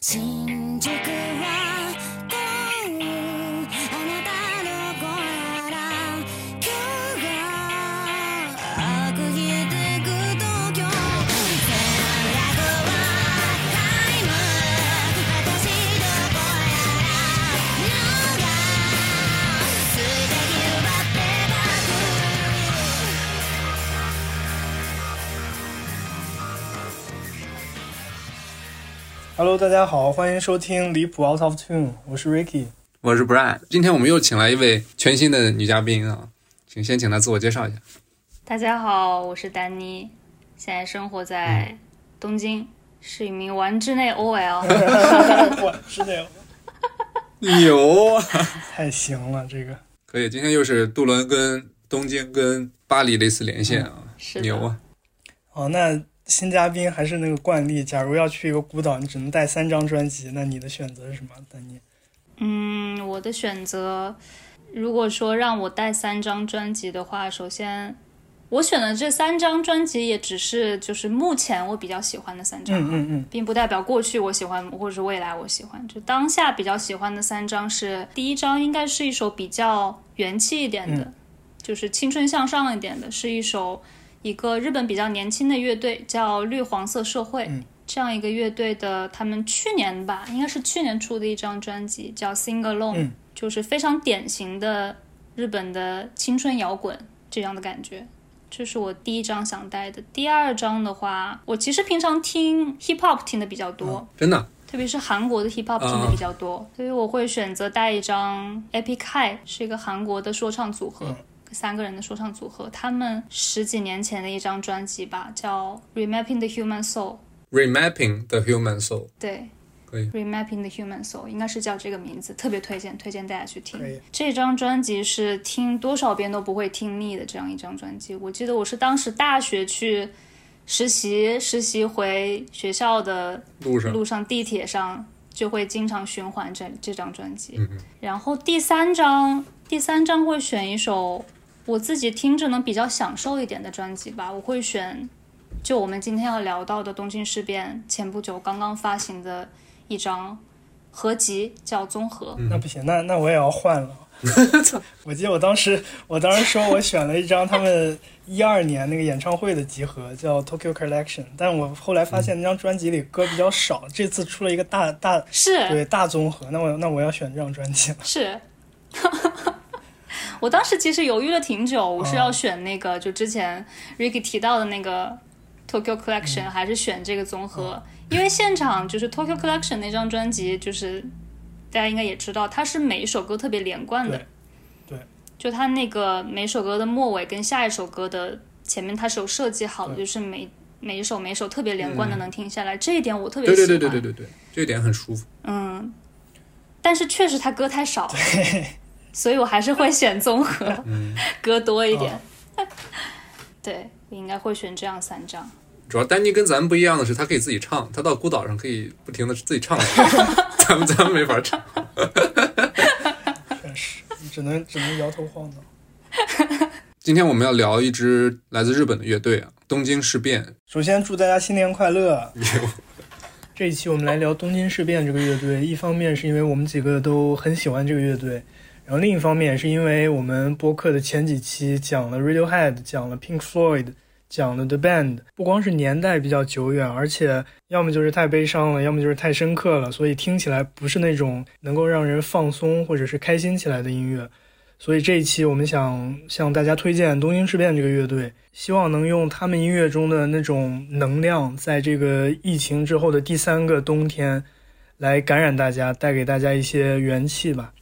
心 Hello，大家好，欢迎收听离谱 Out of Tune，我是 Ricky。我是 Brian，今天我们又请来一位全新的女嘉宾啊，请先请她自我介绍一下。大家好，我是丹妮，现在生活在东京，是一名丸之内 OL。我是的，牛啊！太行了，这个可以，今天又是杜伦跟东京跟巴黎的一次连线啊，是牛啊！哦，那新嘉宾还是那个惯例，假如要去一个孤岛，你只能带三张专辑，那你的选择是什么？丹尼？嗯，我的选择，如果说让我带三张专辑的话，首先我选的这三张专辑也只是就是目前我比较喜欢的三张，嗯嗯嗯，并不代表过去我喜欢或者是未来我喜欢。就当下比较喜欢的三张是，第一张应该是一首比较元气一点的，嗯就是青春向上一点的，是一首一个日本比较年轻的乐队叫绿黄色社会。嗯这样一个乐队的，他们去年吧，应该是去年出的一张专辑叫《Sing Alone》，嗯就是非常典型的日本的青春摇滚这样的感觉。这是我第一张想带的。第二张的话，我其实平常听 hip hop 听的比较多，真的，特别是韩国的 hip hop 听的比较多，所以我会选择带一张 Epic High，是一个韩国的说唱组合。三个人的说唱组合，他们十几年前的一张专辑吧，叫《Remapping the Human Soul》。Remapping the Human Soul，对，可以 Remapping the Human Soul 应该是叫这个名字，特别推荐，推荐大家去听可以。这张专辑是听多少遍都不会听腻的这样一张专辑。我记得我是当时大学去实习，实习回学校的路上路上地铁上就会经常循环这这张专辑。嗯然后第三张，第三张会选一首我自己听着能比较享受一点的专辑吧，我会选就我们今天要聊到的东京事变前不久刚刚发行的一张合集，叫《综合》。那不行，那那我也要换了。我记得我当时，我当时说我选了一张他们一二年那个演唱会的集合，叫 Tokyo Collection，但我后来发现那张专辑里歌比较少，这次出了一个大大是对大综合，那我那我要选这张专辑了。是，我当时其实犹豫了挺久，我是要选那个、就之前 Ricky 提到的那个 Tokyo Collection，、还是选这个综合？因为现场就是 Tokyo Collection 那张专辑，就是大家应该也知道，它是每一首歌特别连贯的，对对就它那个每首歌的末尾跟下一首歌的前面，它是有设计好的，就是每每一首每一首特别连贯的能听下来，这一点我特别喜欢。对对对对对对对，这一点很舒服。嗯，但是确实他歌太少，所以我还是会 选综合，嗯歌多一点。哦 对，我应该会选这样三张。主要丹尼跟咱们不一样的是，他可以自己唱，他到孤岛上可以不停的自己唱，咱们咱们没法唱。确实，只能只能摇头晃脑。今天我们要聊一支来自日本的乐队啊，东京事变。首先祝大家新年快乐！这一期我们来聊东京事变这个乐队，一方面是因为我们几个都很喜欢这个乐队，然后另一方面是因为我们播客的前几期讲了 Radiohead，讲了 Pink Floyd，讲了 The Band，不光是年代比较久远，而且要么就是太悲伤了，要么就是太深刻了，所以听起来不是那种能够让人放松或者是开心起来的音乐。所以这一期我们想向大家推荐东京事变这个乐队，希望能用他们音乐中的那种能量，在这个疫情之后的第三个冬天，来感染大家，带给大家一些元气吧。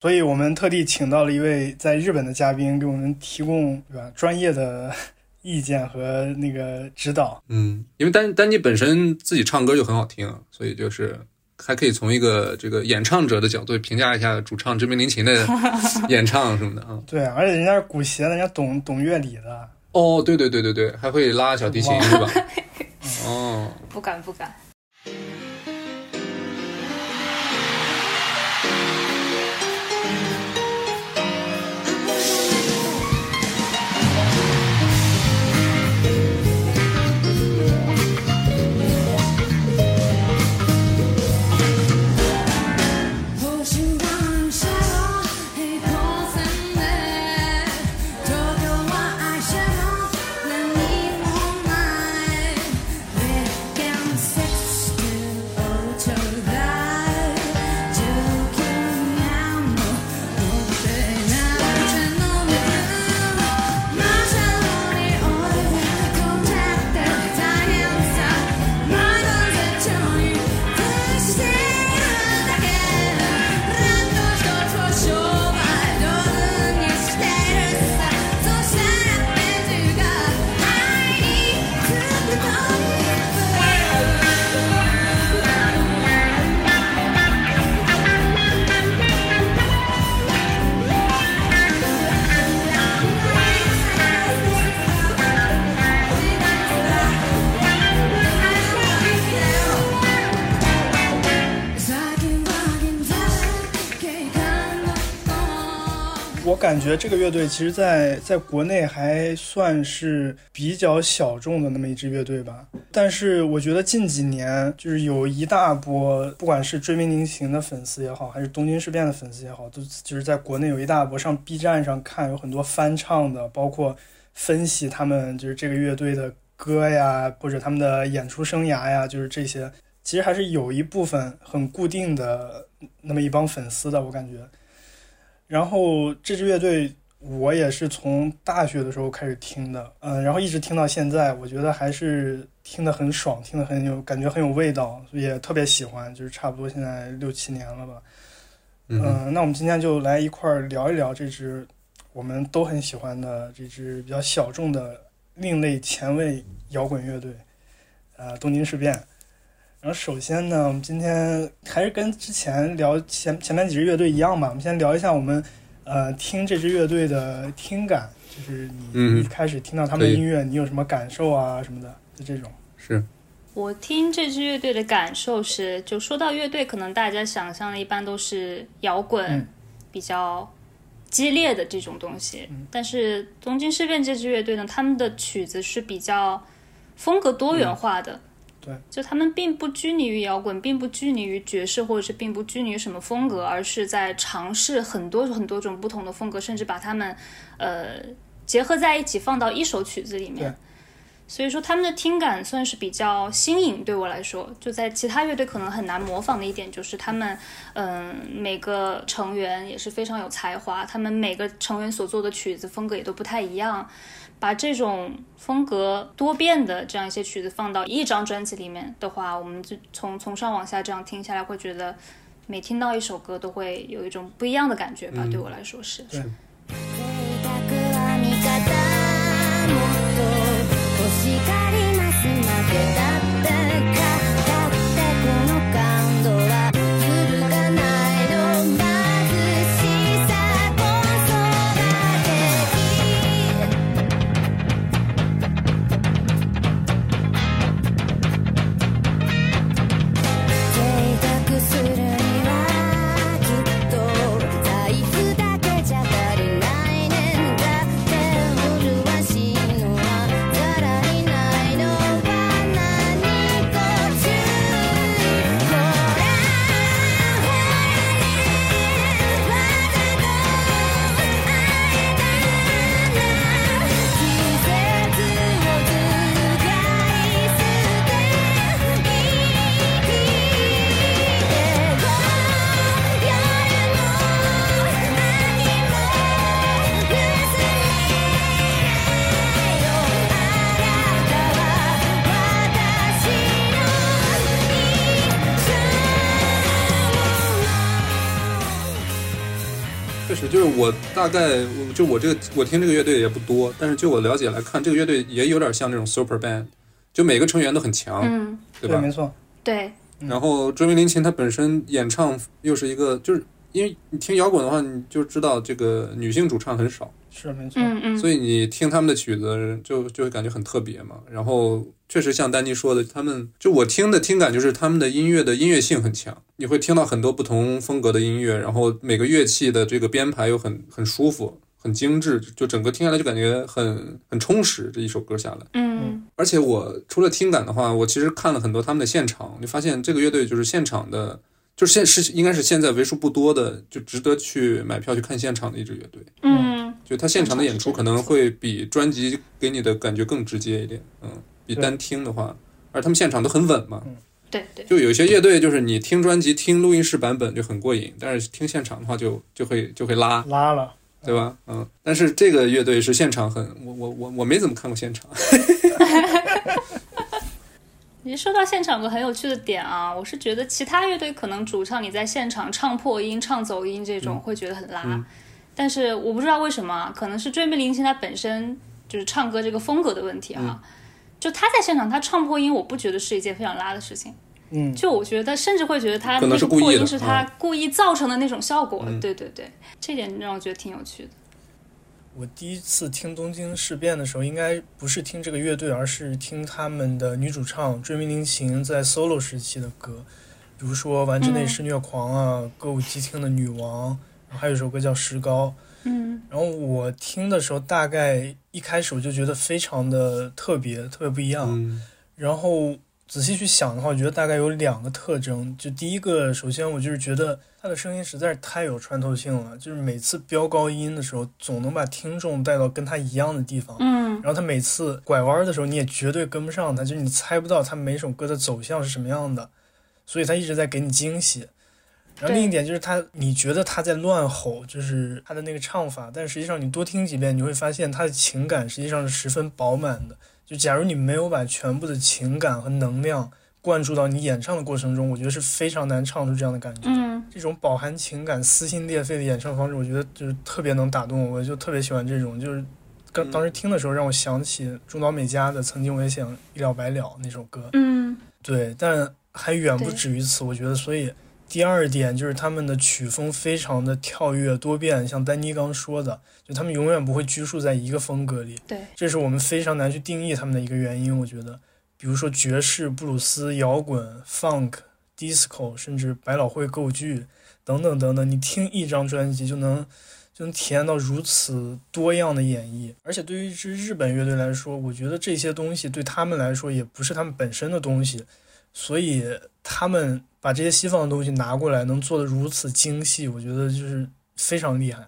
所以我们特地请到了一位在日本的嘉宾，给我们提供对吧专业的意见和那个指导。嗯，因为丹丹尼本身自己唱歌就很好听，所以就是还可以从一个这个演唱者的角度评价一下主唱知名林琴的 演唱什么的啊。对，而且人家是古协的，人家懂懂乐理的。哦，对对对对对，还会拉小提琴是吧？哦，不敢不敢。感觉这个乐队其实在在国内还算是比较小众的那么一支乐队吧。但是我觉得近几年就是有一大波，不管是追名林檎的粉丝也好，还是东京事变的粉丝也好，都就是在国内有一大波上 B 站上看有很多翻唱的，包括分析他们就是这个乐队的歌呀，或者他们的演出生涯呀，就是这些，其实还是有一部分很固定的那么一帮粉丝的，我感觉。然后这支乐队我也是从大学的时候开始听的，嗯，然后一直听到现在，我觉得还是听得很爽，听得很有感觉，很有味道，也特别喜欢，就是差不多现在六七年了吧。嗯嗯，那我们今天就来一块儿聊一聊这支我们都很喜欢的这支比较小众的另类前卫摇滚乐队，呃，东京事变。然后首先呢，我们今天还是跟之前聊前前面几支乐队一样吧，我们先聊一下我们呃听这支乐队的听感，就是你嗯一开始听到他们的音乐，你有什么感受啊什么的，就这种。是，我听这支乐队的感受是，就说到乐队，可能大家想象的一般都是摇滚，嗯比较激烈的这种东西。嗯但是东京事变这支乐队呢，他们的曲子是比较风格多元化的。对，就他们并不拘泥于摇滚，并不拘泥于爵士，或者是并不拘泥于什么风格，而是在尝试很多很多种不同的风格，甚至把它们呃结合在一起放到一首曲子里面。所以说他们的听感算是比较新颖，对我来说，就在其他乐队可能很难模仿的一点就是他们，嗯、每个成员也是非常有才华，他们每个成员所做的曲子风格也都不太一样。把这种风格多变的这样一些曲子放到一张专辑里面的话，我们就从从上往下这样听下来，会觉得每听到一首歌都会有一种不一样的感觉吧。对我来说是。对「性大概我就我这个我听这个乐队也不多，但是就我了解来看，这个乐队也有点像那种 super band，就每个成员都很强，嗯，对吧？没错，对，然后卓别林琴他本身演唱又是一个，就是因为你听摇滚的话，你就知道这个女性主唱很少，是没错。嗯嗯，所以你听他们的曲子就就会感觉很特别嘛。然后确实像丹妮说的，他们就我听的听感就是他们的音乐的音乐性很强，你会听到很多不同风格的音乐，然后每个乐器的这个编排又很很舒服。很精致，就整个听下来就感觉很很充实。这一首歌下来，嗯而且我除了听感的话，我其实看了很多他们的现场，就发现这个乐队就是现场的，就是现是应该是现在为数不多的就值得去买票去看现场的一支乐队。嗯就他现场的演出可能会比专辑给你的感觉更直接一点，嗯，比单听的话，而他们现场都很稳嘛。对对，就有些乐队就是你听专辑、听录音室版本就很过瘾，但是听现场的话就就会就会拉，拉了，对吧？嗯，但是这个乐队是现场很，我我我我没怎么看过现场，其实说到现场有个很有趣的点啊，我是觉得其他乐队可能主唱你在现场唱破音、唱走音这种会觉得很拉，但是我不知道为什么，可能是追梦林檎他本身就是唱歌这个风格的问题啊。就他在现场他唱破音，我不觉得是一件非常拉的事情。嗯，就我觉得，甚至会觉得他那个破音是他嗯故意造成的那种效果。嗯对对对，这点让我觉得挺有趣的。我第一次听东京事变的时候，应该不是听这个乐队，而是听他们的女主唱追名林檎在 solo 时期的歌，比如说《丸之内是虐狂》啊，歌舞伎町的女王，然后还有一首歌叫《石膏》。嗯然后我听的时候，大概一开始我就觉得非常的特别，特别不一样。嗯然后仔细去想的话，我觉得大概有两个特征。就第一个，首先我就是觉得他的声音实在是太有穿透性了，就是每次飙高音的时候，总能把听众带到跟他一样的地方。嗯然后他每次拐弯的时候，你也绝对跟不上他，就是你猜不到他每首歌的走向是什么样的，所以他一直在给你惊喜。然后另一点就是他，你觉得他在乱吼，就是他的那个唱法，但实际上你多听几遍，你会发现他的情感实际上是十分饱满的。就假如你没有把全部的情感和能量灌注到你演唱的过程中，我觉得是非常难唱出这样的感觉。嗯这种饱含情感、撕心裂肺的演唱方式，我觉得就是特别能打动我，我就特别喜欢这种。就是刚嗯当时听的时候，让我想起中岛美嘉的《曾经我也想一了百了》那首歌。嗯对，但还远不止于此，我觉得。所以第二点就是他们的曲风非常的跳跃多变，像丹妮刚说的，就他们永远不会拘束在一个风格里。对，这是我们非常难去定义他们的一个原因，我觉得，比如说爵士、布鲁斯、摇滚、funk、disco，甚至百老汇歌舞剧等等等等，你听一张专辑就能就能体验到如此多样的演绎。而且对于一支日本乐队来说，我觉得这些东西对他们来说也不是他们本身的东西，所以他们把这些西方的东西拿过来，能做的如此精细，我觉得就是非常厉害。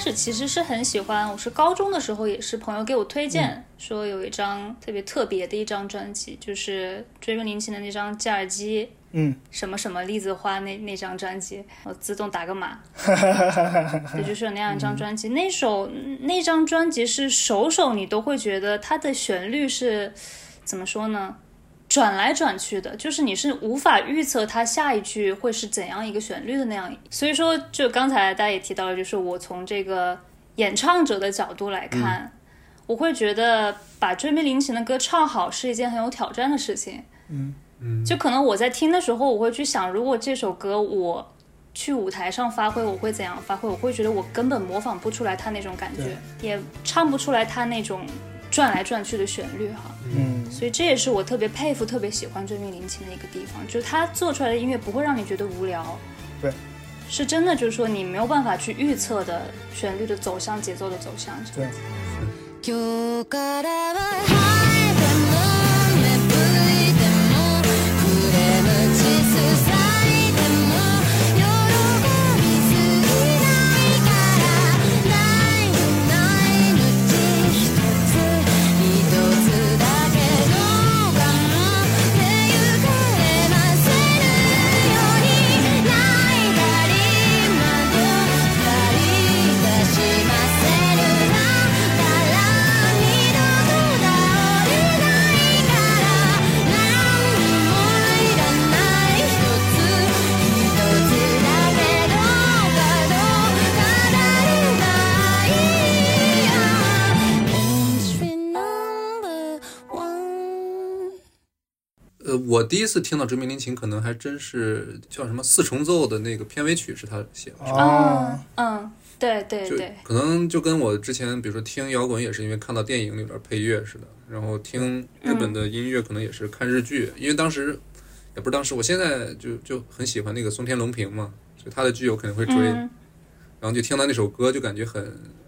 始其实是很喜欢，我是高中的时候也是朋友给我推荐，嗯说有一张特别特别的一张专辑，就是追梦林琴的那张《吉尔基》嗯，什么什么栗子花那那张专辑，我自动打个码，对，就是有那样一张专辑。那首那张专辑是首首你都会觉得它的旋律是怎么说呢？转来转去的，就是你是无法预测它下一句会是怎样一个旋律的那样。所以说，就刚才大家也提到了，就是我从这个演唱者的角度来看，我会觉得把追名林琴的歌唱好是一件很有挑战的事情。嗯嗯，就可能我在听的时候，我会去想，如果这首歌我去舞台上发挥，我会怎样发挥？我会觉得我根本模仿不出来他那种感觉，也唱不出来他那种转来转去的旋律哈。嗯，所以这也是我特别佩服、特别喜欢追命林琴的一个地方，就是他做出来的音乐不会让你觉得无聊，对，是真的，就是说你没有办法去预测的旋律的走向、节奏的走向。对。我第一次听到追名林琴，可能还真是叫什么四重奏的那个片尾曲是他写的，哦，嗯，对对就对，可能就跟我之前比如说听摇滚也是因为看到电影里边配乐似的，然后听日本的音乐可能也是看日剧，因为当时也不是当时，我现在就就很喜欢那个松田龙平嘛，就他的剧我肯定会追，嗯然后就听到那首歌就感觉很。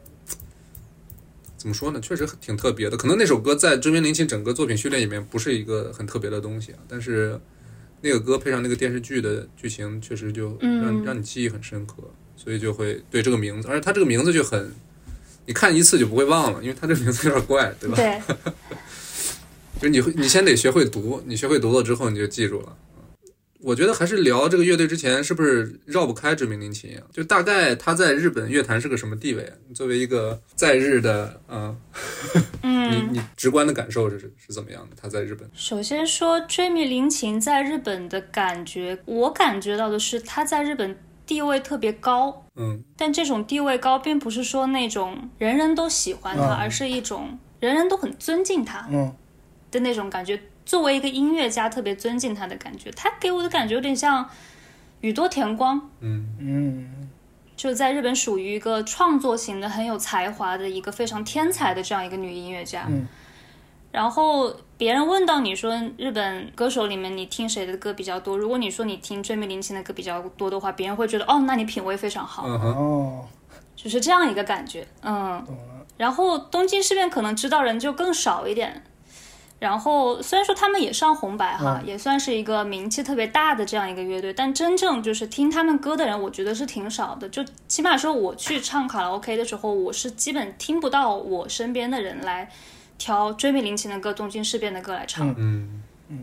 怎么说呢？确实挺特别的。可能那首歌在追名林檎整个作品序列里面不是一个很特别的东西啊，但是那个歌配上那个电视剧的剧情，确实就让、嗯让你记忆很深刻，所以就会对这个名字，而且它这个名字就很，你看一次就不会忘了，因为他这个名字有点怪，对吧？对，就你会，你先得学会读，你学会读了之后你就记住了。我觉得还是聊这个乐队之前，是不是绕不开追名林琴啊？就大概他在日本乐坛是个什么地位啊？作为一个在日的啊、你嗯，你 你直观的感受是是是怎么样的？他在日本，首先说追名林琴在日本的感觉，我感觉到的是他在日本地位特别高，嗯但这种地位高，并不是说那种人人都喜欢他，嗯而是一种人人都很尊敬他嗯的那种感觉。作为一个音乐家，特别尊敬他的感觉，他给我的感觉有点像宇多田光，嗯嗯就在日本属于一个创作型的、很有才华的一个非常天才的这样一个女音乐家。嗯然后别人问到你说日本歌手里面你听谁的歌比较多？如果你说你听追名林檎的歌比较多的话，别人会觉得哦，那你品味非常好，哦，就是这样一个感觉。嗯，然后东京事变可能知道人就更少一点。然后虽然说他们也上红白哈，也算是一个名气特别大的这样一个乐队，但真正就是听他们歌的人，我觉得是挺少的。就起码说我去唱卡拉 OK 的时候，我是基本听不到我身边的人来挑追名林琴的歌、东京事变的歌来唱。嗯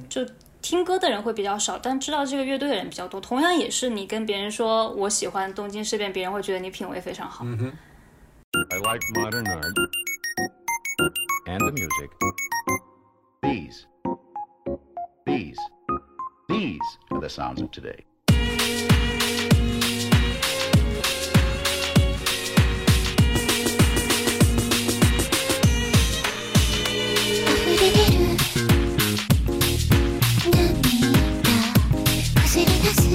就听歌的人会比较少，但知道这个乐队的人比较多。同样也是你跟别人说我喜欢东京事变，别人会觉得你品味非常好。嗯哼，I like modern art and the music. These, these, these are the sounds of today. 溢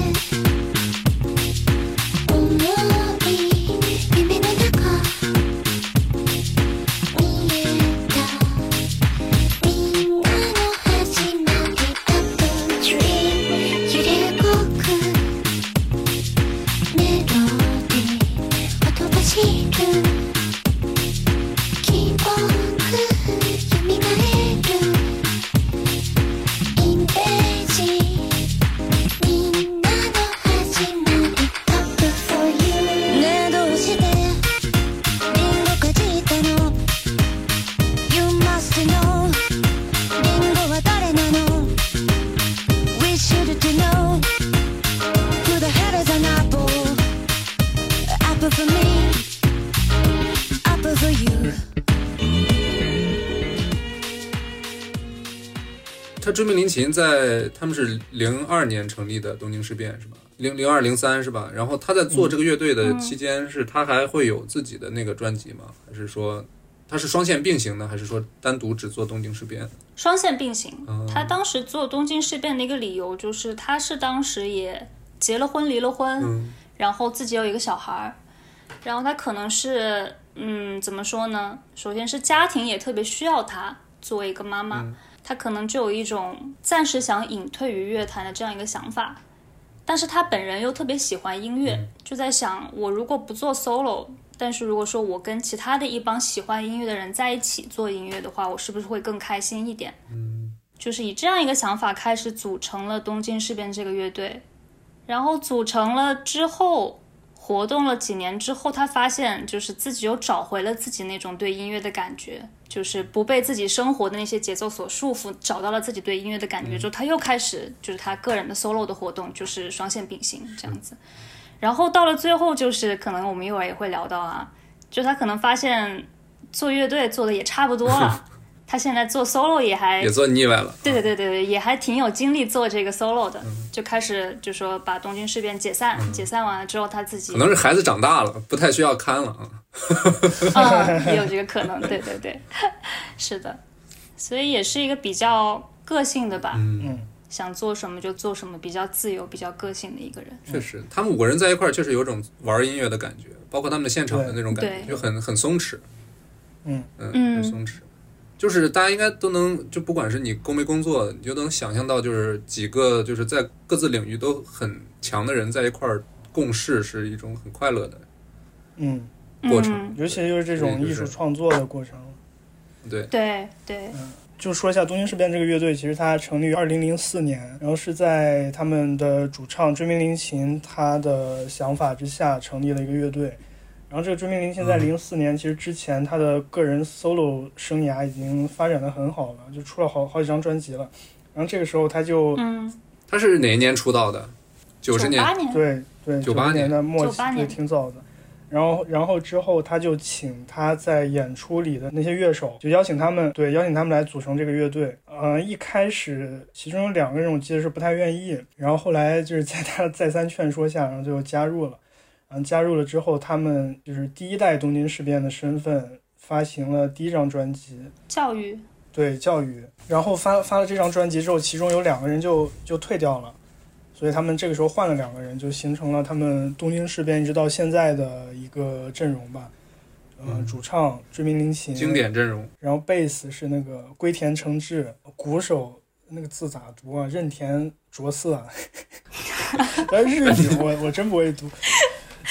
Apple for me Apple for you 他追名林琴在他们是零二年成立的东京事变是吧？零零二零三是吧？然后他在做这个乐队的期间，是他还会有自己的那个专辑吗？还是说他是双线并行的？还是说单独只做东京事变？双线并行。哦他当时做东京事变的一个理由就是，他是当时也结了婚、离了婚，嗯然后自己有一个小孩儿，然后他可能是，嗯，怎么说呢？首先是家庭也特别需要他作为一个妈妈，他可能就有一种暂时想隐退于乐坛的这样一个想法。但是他本人又特别喜欢音乐，就在想，我如果不做 solo，但是如果说我跟其他的一帮喜欢音乐的人在一起做音乐的话，我是不是会更开心一点？嗯，就是以这样一个想法开始组成了东京事变这个乐队，然后组成了之后，活动了几年之后，他发现就是自己又找回了自己那种对音乐的感觉，就是不被自己生活的那些节奏所束缚，找到了自己对音乐的感觉之后，他又开始就是他个人的 solo 的活动，就是双线并行这样子。然后到了最后，就是可能我们一会儿也会聊到啊，就他可能发现做乐队做的也差不多了，他现在做 solo 也还也做腻歪了。对对对对对，也还挺有精力做这个 solo 的，就开始就说把东京事变解散，解散完了之后他自己可能是孩子长大了，不太需要看了啊。嗯 也有这个可能，对对对，是的，所以也是一个比较个性的吧，嗯。想做什么就做什么，比较自由、比较个性的一个人。确实，他们五个人在一块儿确实有种玩音乐的感觉，包括他们的现场的那种感觉，就很很松弛，嗯。嗯，嗯。很松弛。就是大家应该都能，就不管是你工没工作，你就能想象到，就是几个就是在各自领域都很强的人在一块儿共事，是一种很快乐的嗯，过程。嗯尤其就是这种艺术创作的过程。对，对对，就说一下东京事变这个乐队，其实它成立于二零零四年，然后是在他们的主唱追名林琴他的想法之下成立了一个乐队。然后这个朱明林现在零四年，其实之前他的个人 solo 生涯已经发展的很好了，就出了好好几张专辑了。然后这个时候他就嗯，他是哪一年出道的？九十年年，对对，九八年的末期对，挺早的。然后，然后之后他就请他在演出里的那些乐手，就邀请他们，对，邀请他们来组成这个乐队。呃，一开始其中有两个人我记得是不太愿意，然后后来就是在他 再三劝说下，然后就加入了。嗯，加入了之后，他们就是第一代东京事变的身份发行了第一张专辑，教育，对教育，然后发发了这张专辑之后，其中有两个人就就退掉了，所以他们这个时候换了两个人，就形成了他们东京事变一直到现在的一个阵容吧。呃，嗯主唱追名林琴，经，典阵容，然后贝斯是那个龟田诚志，鼓手那个字咋读啊？任田卓色啊，但是日语我我真不会读。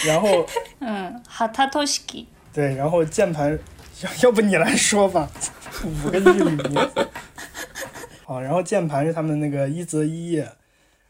然后嗯，哈塔托西基，对，然后键盘，要 要不你来说吧，五个日语名。好，然后键盘是他们那个一泽一叶，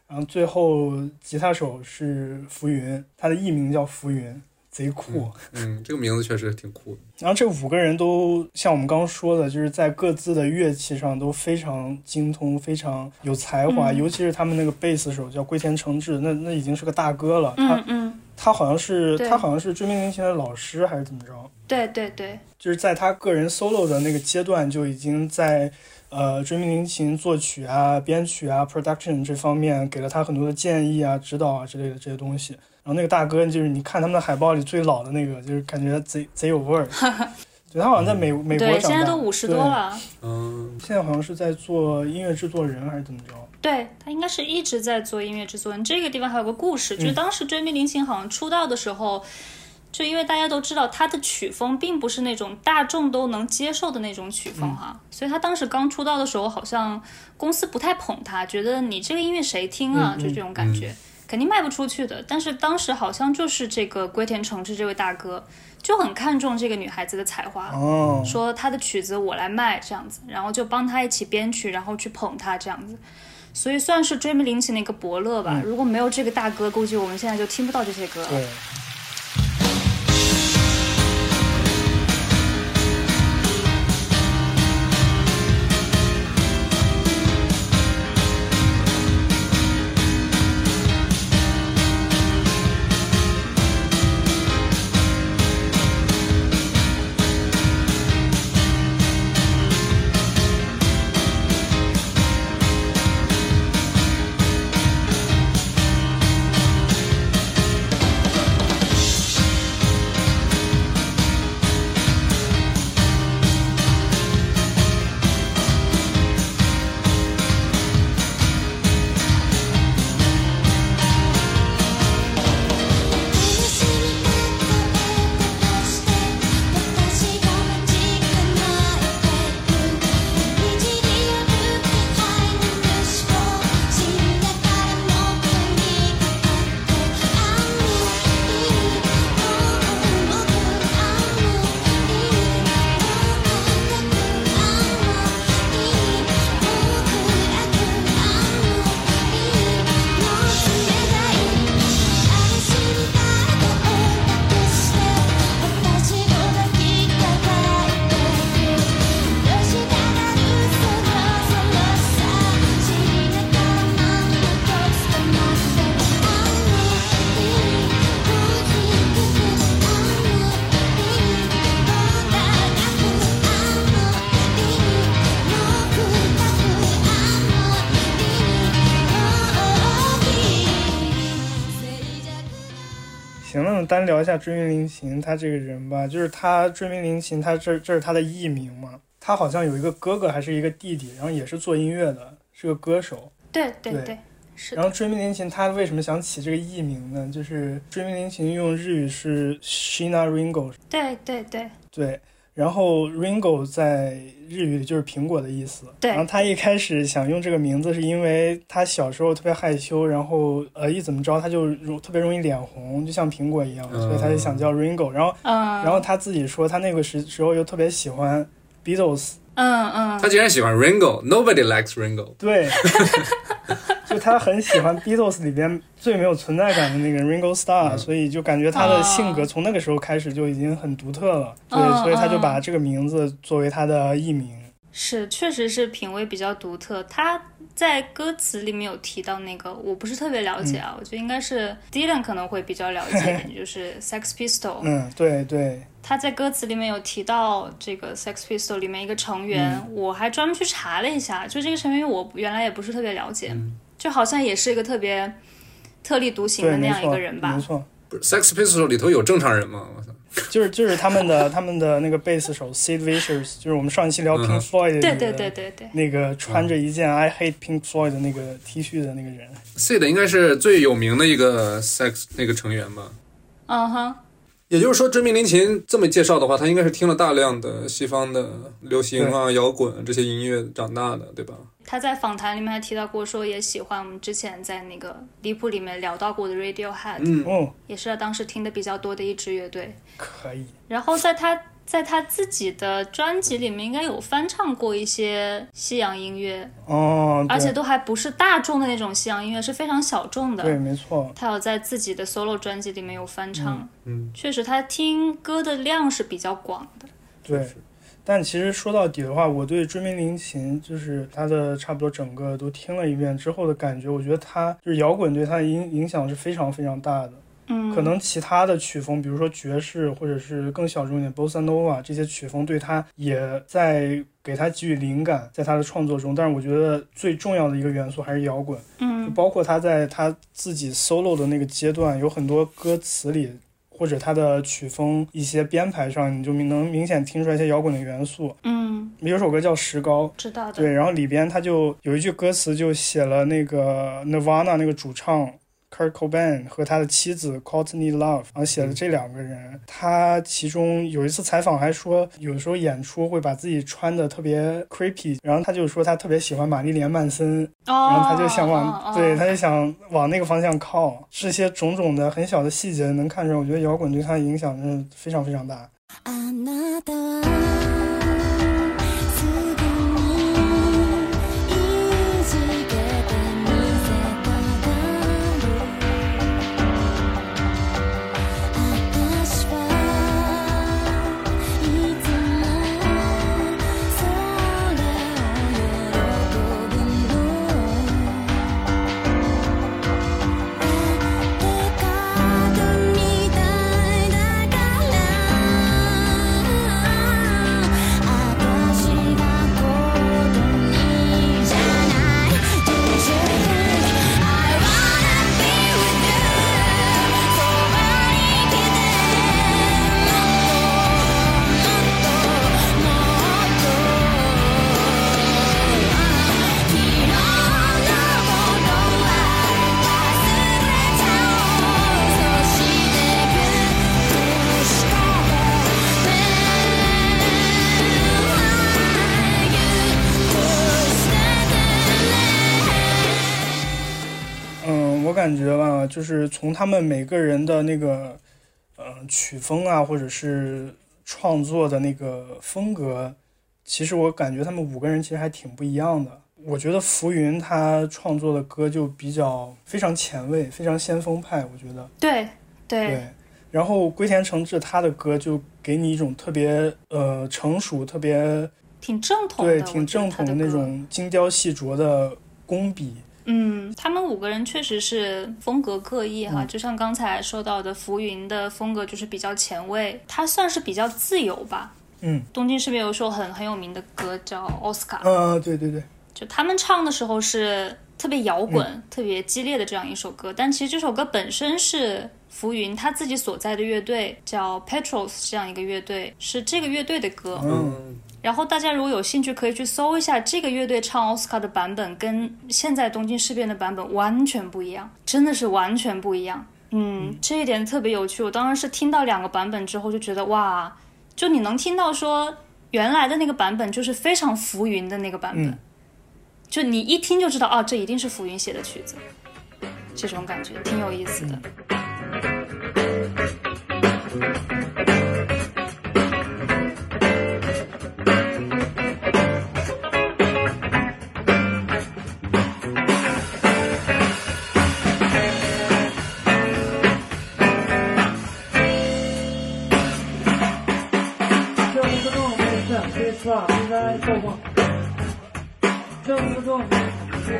然后最后吉他手是浮云，他的艺名叫浮云，贼酷。嗯，这个名字确实挺酷的。然后这五个人都像我们刚刚说的，就是在各自的乐器上都非常精通，非常有才华，嗯尤其是他们那个贝斯手叫龟田诚志，那那已经是个大哥了。他嗯嗯，他好像是他好像是追名林琴的老师还是怎么着？对对对，就是在他个人 solo 的那个阶段，就已经在呃追名林琴作曲啊、编曲啊、production 这方面给了他很多的建议啊、指导啊之类的这些东西。然后那个大哥就是你看他们的海报里最老的那个，就是感觉贼贼有味儿。对他好像在美美国，长大，现在都五十多了。嗯，现在好像是在做音乐制作人还是怎么着？对他应该是一直在做音乐制作人。这个地方还有个故事，就是嗯当时追名林琴好像出道的时候，就因为大家都知道他的曲风并不是那种大众都能接受的那种曲风哈，所以他当时刚出道的时候，好像公司不太捧他，觉得你这个音乐谁听啊？就这种感觉。肯定卖不出去的，但是当时好像就是这个龟田诚志这位大哥就很看重这个女孩子的才华，哦，说她的曲子我来卖这样子，然后就帮她一起编曲，然后去捧她这样子，所以算是追名林琴的一个伯乐吧。如果没有这个大哥，估计我们现在就听不到这些歌了。对。单聊一下追名林琴他这个人吧，就是他追名林琴，他这这是他的艺名嘛，他好像有一个哥哥还是一个弟弟，然后也是做音乐的，是个歌手。对对对对，是，然后追名林琴他为什么想起这个艺名呢？就是追名林琴用日语是 Shina Ringo，对对对对，然后 Ringo 在日语里就是苹果的意思。对然后他一开始想用这个名字，是因为他小时候特别害羞，然后呃一怎么着他就容特别容易脸红，就像苹果一样，嗯所以他就想叫 Ringo。然后嗯，然后他自己说他那个时时候又特别喜欢 Beatles，嗯嗯他竟然喜欢 Ringo，Nobody likes Ringo。对，就他很喜欢 Beatles 里边最没有存在感的那个 Ringo Starr，、嗯。所以就感觉他的性格从那个时候开始就已经很独特了，对，嗯所以他就把这个名字作为他的艺名。是，确实是品味比较独特。他在歌词里面有提到那个，我不是特别了解啊，我觉得应该是 Dylan 可能会比较了解一点，就是 Sex Pistol。嗯，对对，他在歌词里面有提到这个 Sex Pistol 里面一个成员，嗯。我还专门去查了一下，就这个成员我原来也不是特别了解，嗯就好像也是一个特别特立独行，的那样一，个人吧没。错，不是 Sex Pistols 里头有正常人吗？我操！就是就是他们的他们的那个贝斯手 Sid Vicious，就是我们上一期聊嗯 Pink Floyd 的、对对对对对，那个穿着一件 I Hate Pink Floyd 的那个 T 恤的那个人。Sid 应该是最有名的一个 Sex 那个成员吧。嗯哼，也就是说，知名林琴这么介绍的话，他应该是听了大量的西方的流行啊、摇滚这些音乐长大的，对吧？他在访谈里面还提到过，说也喜欢我们之前在那个离谱里面聊到过的 Radiohead，、嗯，哦，也是他当时听的比较多的一支乐队。可以，然后在他在他自己的专辑里面，应该有翻唱过一些西洋音乐，哦，而且都还不是大众的那种西洋音乐，是非常小众的对，没错，他有在自己的 solo 专辑里面有翻唱，嗯，确实他听歌的量是比较广的。对。但其实说到底的话，我对追名林琴就是他的差不多整个都听了一遍之后的感觉，我觉得他就是摇滚对他的影影响是非常非常大的。嗯，可能其他的曲风，比如说爵士或者是更小众一点 bossa nova 这些曲风，对他也在给他给予灵感，在他的创作中。但是我觉得最重要的一个元素还是摇滚，就包括他在他自己 solo 的那个阶段，有很多歌词里。或者他的曲风一些编排上，你就明能明显听出来一些摇滚的元素。嗯，有首歌叫《石膏》，知道的。对，然后里边他就有一句歌词就写了那个 Nirvana 那个主唱 Kurt Cobain 和他的妻子 Courtney Love，然后写了这两个人。他其中有一次采访还说，有时候演出会把自己穿的特别 creepy，然后他就说他特别喜欢玛丽莲曼森，哦，然后他就想往、对，他就想往那个方向靠。这些种种的很小的细节能看出来，我觉得摇滚对他的影响真的非常非常大。就是从他们每个人的那个呃曲风啊，或者是创作的那个风格，其实我感觉他们五个人其实还挺不一样的。我觉得浮云他创作的歌就比较非常前卫，非常先锋派，我觉得对对对。然后龟田诚治他的歌就给你一种特别呃成熟、特别挺正统的，挺正统的。那种精雕细琢的工笔。嗯，他们五个人确实是风格各异哈，就像刚才说到的，浮云的风格就是比较前卫，他算是比较自由吧。嗯东京是不是有一首很很有名的歌叫《奥斯卡》？嗯、对对对，就他们唱的时候是特别摇滚、嗯特别激烈的这样一首歌，但其实这首歌本身是浮云他自己所在的乐队叫 Petros 这样一个乐队，是这个乐队的歌。嗯，然后大家如果有兴趣，可以去搜一下这个乐队唱奥斯卡的版本，跟现在东京事变的版本完全不一样，真的是完全不一样。嗯，这一点特别有趣。我当时是听到两个版本之后，就觉得哇，就你能听到说原来的那个版本就是非常浮云的那个版本，嗯就你一听就知道，哦，这一定是浮云写的曲子，这种感觉挺有意思的。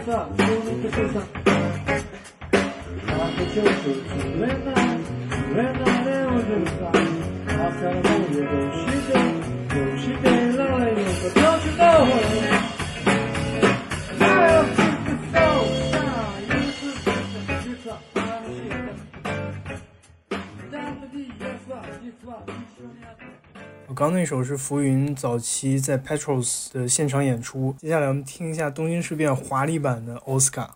事，就你的身上。那个就是主人呐，主人呐，来我这里吧。好像梦里有时间，有时间老来有个标准到我。那要是不走，那又是不是没事，那是的。咱们的也是，也是，你说呀？我刚那首是浮云早期在 Petros 的现场演出，接下来我们听一下东京事变华丽版的 Oscar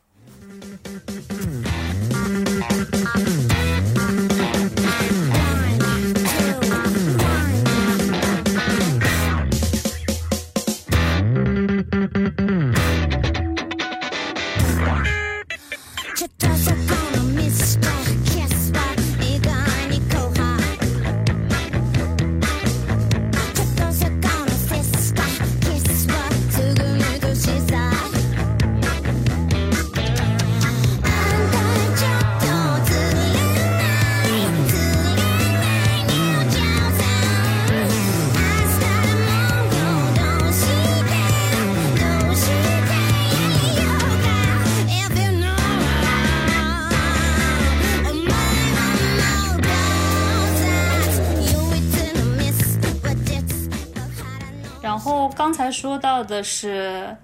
说到的是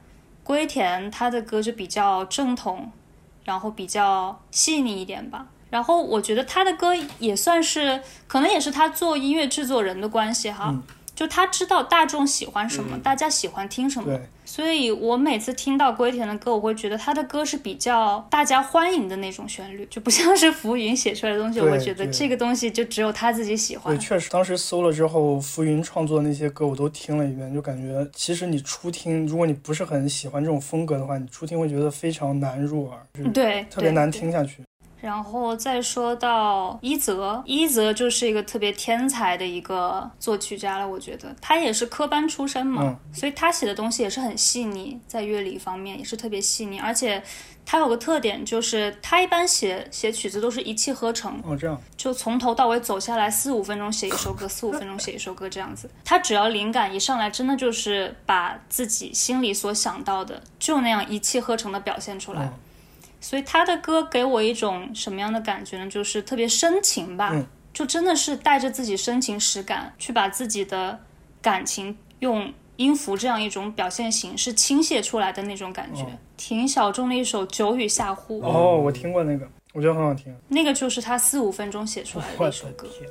龟田，他的歌就比较正统，然后比较细腻一点吧。然后我觉得他的歌也算是，可能也是他做音乐制作人的关系哈，就他知道大众喜欢什么，大家喜欢听什么。所以我每次听到龟田的歌，我会觉得他的歌是比较大家欢迎的那种旋律，就不像是浮云写出来的东西。我会觉得这个东西就只有他自己喜欢对，。确实，当时搜了之后，浮云创作的那些歌我都听了一遍，就感觉其实你初听，如果你不是很喜欢这种风格的话，你初听会觉得非常难入耳，对，特别难听下去。然后再说到一泽，一泽就是一个特别天才的一个作曲家了，我觉得。他也是科班出身嘛，嗯。所以他写的东西也是很细腻，在乐理方面也是特别细腻，而且他有个特点就是他一般写写曲子都是一气呵成，哦，这样，就从头到尾走下来，四五分钟写一首歌，四五分钟写一首歌这样子。他只要灵感一上来，真的就是把自己心里所想到的，就那样一气呵成的表现出来。嗯所以他的歌给我一种什么样的感觉呢？就是特别深情吧，嗯就真的是带着自己深情实感，去把自己的感情用音符这样一种表现形式倾泻出来的那种感觉。哦挺小众的一首《久雨下户》哦，我听过那个，我觉得很好听。那个就是他四五分钟写出来的一首歌。天！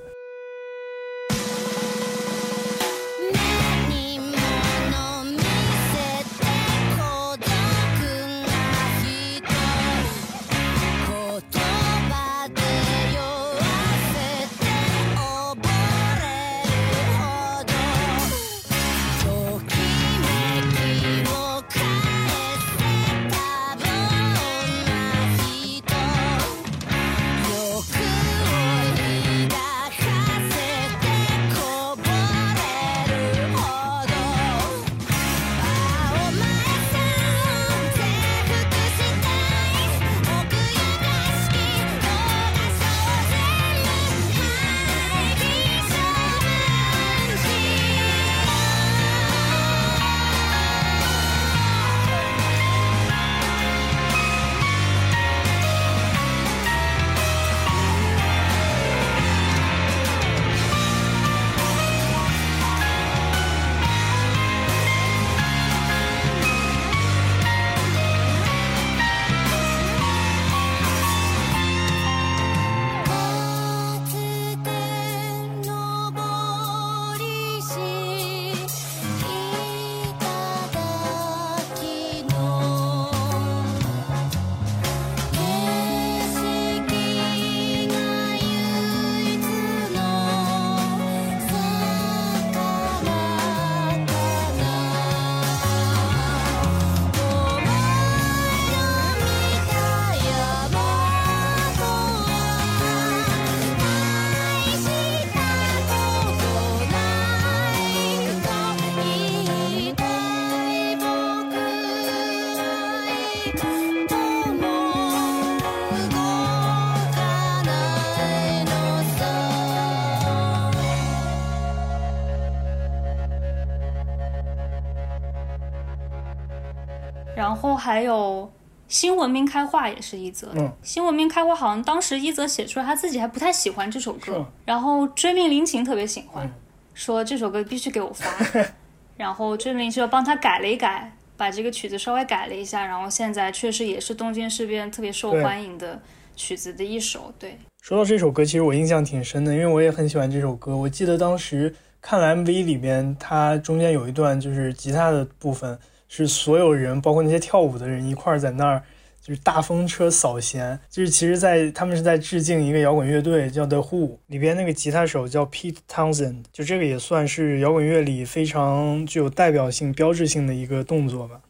后还有新文明开化也是一泽的。嗯新文明开化好像当时一泽写出来，他自己还不太喜欢这首歌，然后追命林琴特别喜欢，嗯说这首歌必须给我发，然后追命就帮他改了一改。把这个曲子稍微改了一下，然后现在确实也是东京事变特别受欢迎的曲子的一首。对，说到这首歌，其实我印象挺深的，因为我也很喜欢这首歌。我记得当时看了 MV 里面，它中间有一段就是吉他的部分，是所有人，包括那些跳舞的人一块儿在那儿，就是大风车扫弦。就是其实在，他们是在致敬一个摇滚乐队叫 The Who，里边那个吉他手叫 Pete Townsend，就这个也算是摇滚乐里非常具有代表性、标志性的一个动作吧。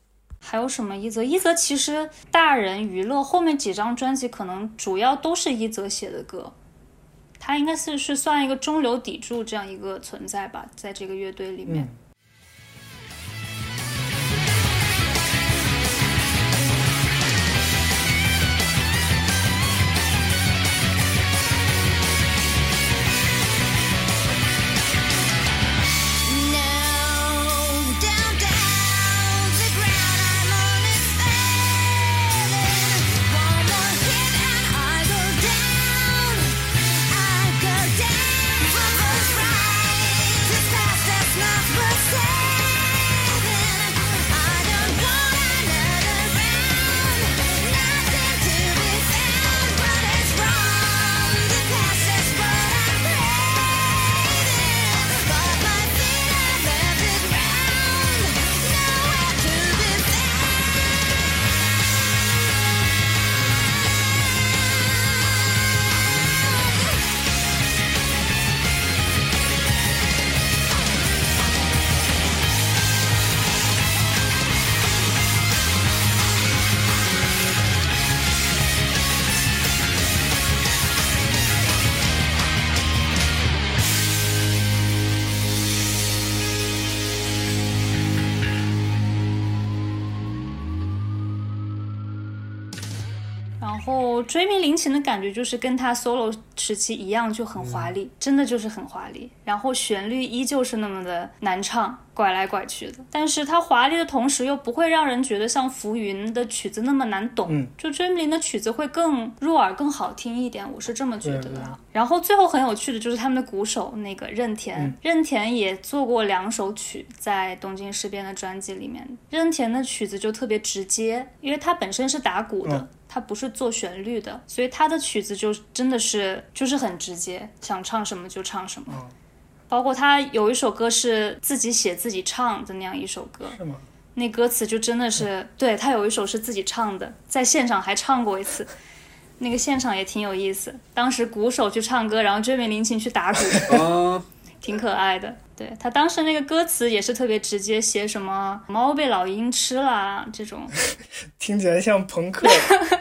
还有什么一泽？一泽其实大人娱乐后面几张专辑可能主要都是一泽写的歌，他应该是是算一个中流砥柱这样一个存在吧，在这个乐队里面。嗯追命林琴的感觉就是跟他 solo 时期一样，就很华丽，真的就是很华丽。然后旋律依旧是那么的难唱，拐来拐去的。但是它华丽的同时，又不会让人觉得像浮云的曲子那么难懂。嗯就追命林的曲子会更入耳、更好听一点，我是这么觉得的。然后最后很有趣的就是他们的鼓手那个任田，嗯任田也做过两首曲在东京事变的专辑里面。任田的曲子就特别直接，因为他本身是打鼓的，嗯他不是做旋律的，所以他的曲子就真的是就是很直接，想唱什么就唱什么。嗯包括他有一首歌是自己写自己唱的那样一首歌，是吗？那歌词就真的是，对他有一首是自己唱的，在现场还唱过一次，那个现场也挺有意思。当时鼓手去唱歌，然后追美林琴去打鼓，啊，挺可爱的。对他当时那个歌词也是特别直接，写什么猫被老鹰吃啦这种，听起来像朋克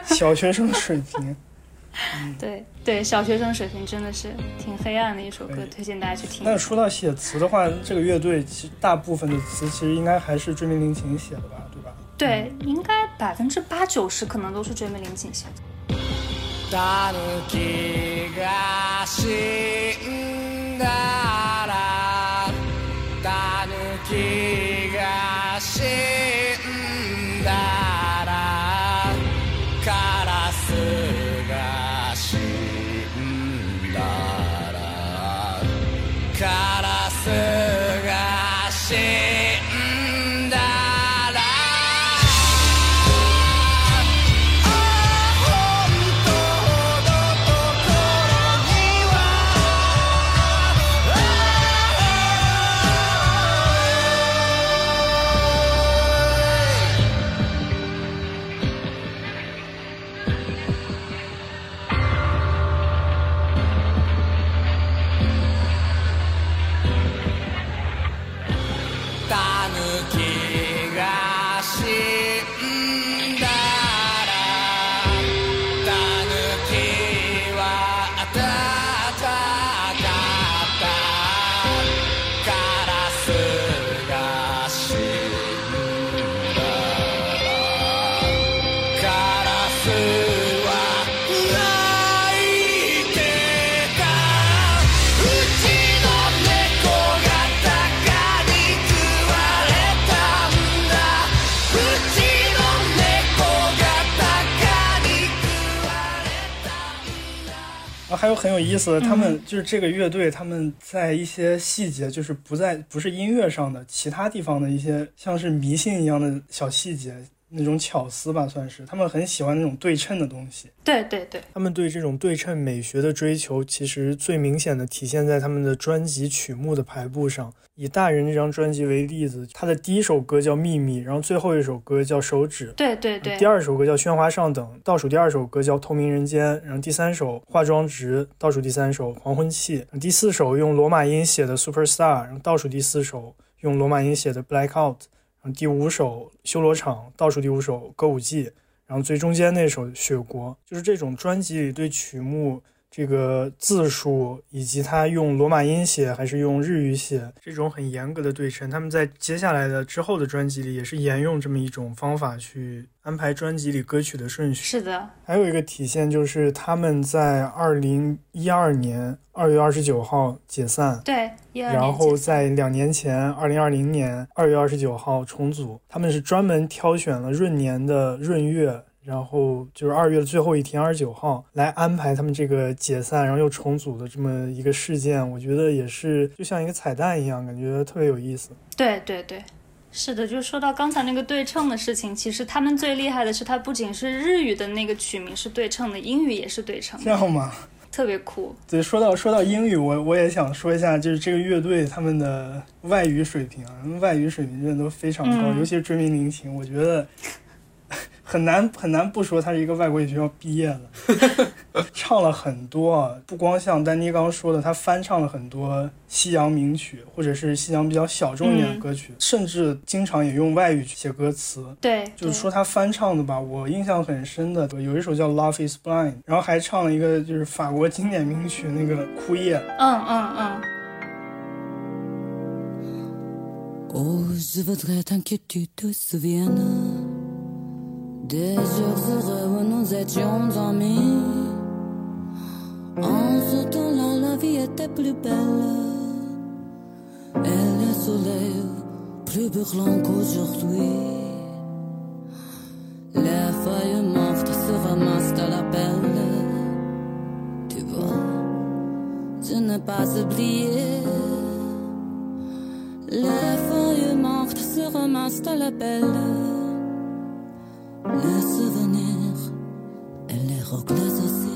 小学生水平。对对，小学生水平真的是挺黑暗的一首歌，推荐大家去听。那说到写词的话，这个乐队其实大部分的词其实应该还是追命林琴写的吧，对吧？对，应该百分之八九十可能都是追美林琴写的。タヌキが死んだらタヌキが死んだらカラスが死んだらカラスが死ん还有很有意思的，他们就是这个乐队，他们在一些细节，就是不在不是音乐上的，其他地方的一些像是迷信一样的小细节，那种巧思吧，算是他们很喜欢那种对称的东西。对对对，他们对这种对称美学的追求，其实最明显的体现在他们的专辑曲目的排布上。以《大人》这张专辑为例子，它的第一首歌叫《秘密》，然后最后一首歌叫《手指》，对对对第，二首歌叫《喧哗上等》，倒数第二首歌叫《透明人间》，然后第三首《化妆值》，倒数第三首《黄昏气》，第四首用罗马音写的《Superstar》，然后倒数第四首用罗马音写的《Blackout》，第五首《修罗场》，倒数第五首《歌舞伎》，然后最中间那首《雪国》，就是这种专辑里对曲目。这个字数以及他用罗马音写还是用日语写，这种很严格的对称，他们在接下来的之后的专辑里也是沿用这么一种方法去安排专辑里歌曲的顺序。是的，还有一个体现就是他们在二零一二年二月二十九号解散，对，然后在两年前，二零二零年二月二十九号重组。他们是专门挑选了闰年的闰月，然后就是二月的最后一天，二十九号来安排他们这个解散，然后又重组的这么一个事件。我觉得也是就像一个彩蛋一样，感觉特别有意思。对对对，是的，就说到刚才那个对称的事情，其实他们最厉害的是，它不仅是日语的那个曲名是对称的，英语也是对称的，这样吗？特别酷。对，说到说到英语，我我也想说一下，就是这个乐队他们的外语水平啊，外语水平真的都非常高，嗯尤其是追名林檎，我觉得 很难很难不说他是一个外国语学校毕业的，唱了很多啊，不光像丹妮刚刚说的，他翻唱了很多西洋名曲，或者是西洋比较小众一点的嗯歌曲，甚至经常也用外语去写歌词。对，就是说他翻唱的吧，我印象很深的有一首叫《Love Is Blind》，然后还唱了一个就是法国经典名曲那个《枯叶》。嗯嗯嗯，Oh, je voudrais tant que tu te souviennes des jours heureux où nous étions amis. En ce temps-là, la vie était plus belle et le soleil plus brûlant qu'aujourd'hui. Les feuilles mortes se ramassent à la pelle. Tu vois, je n'ai pas oublié. Les feuilles mortes se ramassent à la pelle. Les souvenirs et les aussi.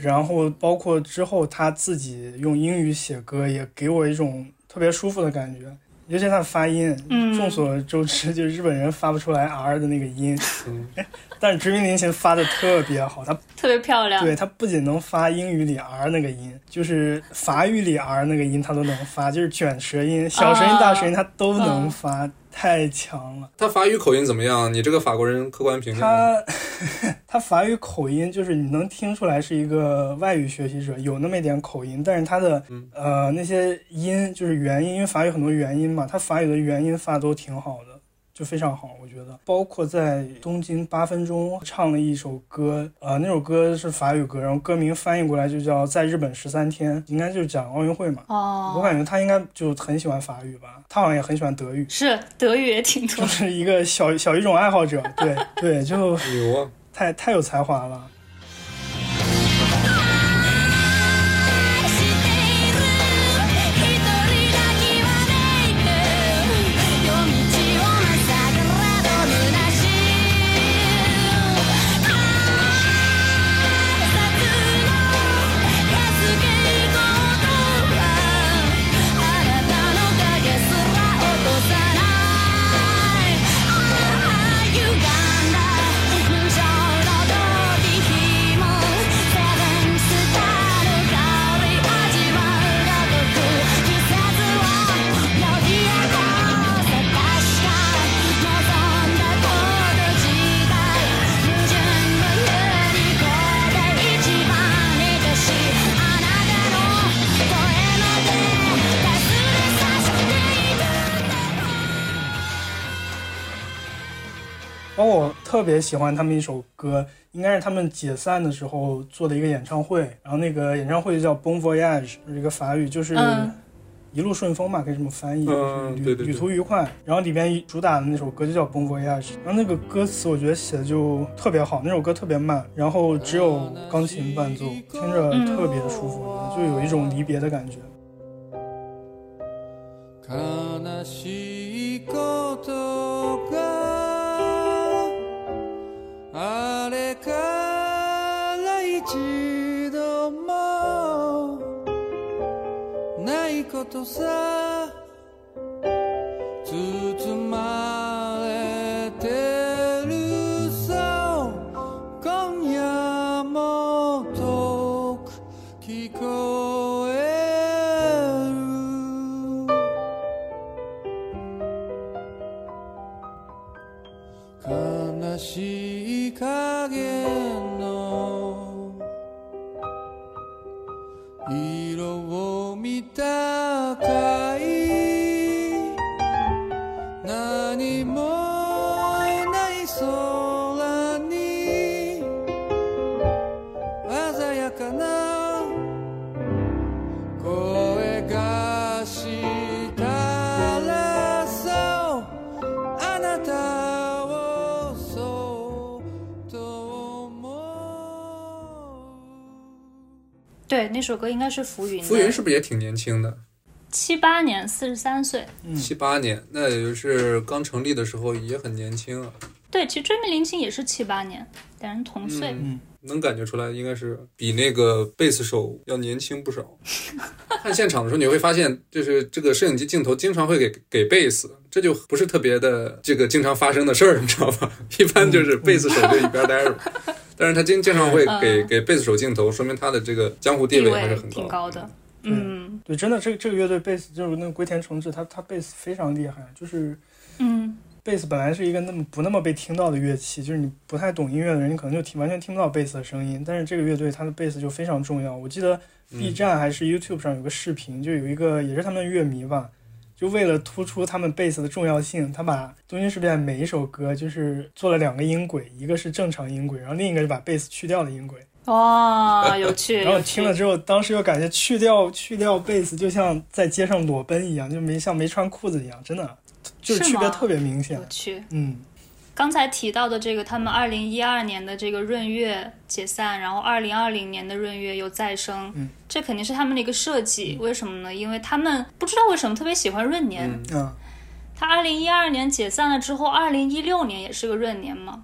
然后包括之后他自己用英语写歌，也给我一种特别舒服的感觉。尤其他的发音，嗯。众所周知，就是日本人发不出来 R 的那个音，嗯。但是殖民林前发的特别好，他特别漂亮。对他不仅能发英语里 R 那个音，就是法语里 R 那个音他都能发，就是卷舌音、小舌音、大舌音他都能发，太强了。他法语口音怎么样？你这个法国人客观评价。他 他法语口音就是你能听出来是一个外语学习者，有那么一点口音，但是他的、嗯呃那些音就是元音，因为法语很多元音嘛，他法语的元音发都挺好的。就非常好，我觉得，包括在东京八分钟唱了一首歌，呃，那首歌是法语歌，然后歌名翻译过来就叫《在日本十三天》，应该就是讲奥运会嘛。哦，我感觉他应该就很喜欢法语吧，他好像也很喜欢德语，是德语也挺多就。是一个小小语种爱好者。对对，就牛啊！太太有才华了。特别喜欢他们一首歌，应该是他们解散的时候做的一个演唱会，然后那个演唱会就叫 Bon Voyage，是一个法语，就是嗯一路顺风嘛，可以这么翻译，嗯就是旅对对对旅途愉快。然后里边主打的那首歌就叫 Bon Voyage，然后那个歌词我觉得写的就特别好，那首歌特别慢，然后只有钢琴伴奏，听着特别舒服，我觉得就有一种离别的感觉。悲しいことが あれから一度もないことさ。首歌应该是浮云。浮云是不是也挺年轻的？七八年，四十三岁。七八年，那也就是刚成立的时候也很年轻啊。对，其实追命林青也是七八年，两人同岁。嗯，能感觉出来，应该是比那个贝斯手要年轻不少。看现场的时候，你会发现，就是这个摄影机镜头经常会给给贝斯，这就不是特别的这个经常发生的事儿，你知道吧？一般就是贝斯手就一边待着，但是他经经常会给给贝斯手镜头，说明他的这个江湖地位还是很挺高的。嗯对，真的，这个这个乐队贝斯就是那个龟田诚治，他他贝斯非常厉害，就是嗯贝斯本来是一个那么不那么被听到的乐器，就是你不太懂音乐的人，你可能就听完全听不到贝斯的声音。但是这个乐队他的贝斯就非常重要。我记得 B 站还是 YouTube 上有个视频，就有一个也是他们的乐迷吧，就为了突出他们贝斯的重要性，他把东京事变每一首歌就是做了两个音轨，一个是正常音轨，然后另一个是把贝斯去掉的音轨。哇，有趣。然后听了之后，当时又感觉去掉去掉贝斯，就像在街上裸奔一样，就没像没穿裤子一样，真的就是区别特别明显有。趣。嗯，刚才提到的这个，他们二零一二年的这个闰月解散，然后二零二零年的闰月又再生，嗯这肯定是他们的一个设计。为什么呢？因为他们不知道为什么特别喜欢闰年。嗯啊，他二零一二年解散了之后，二零一六年也是个闰年嘛。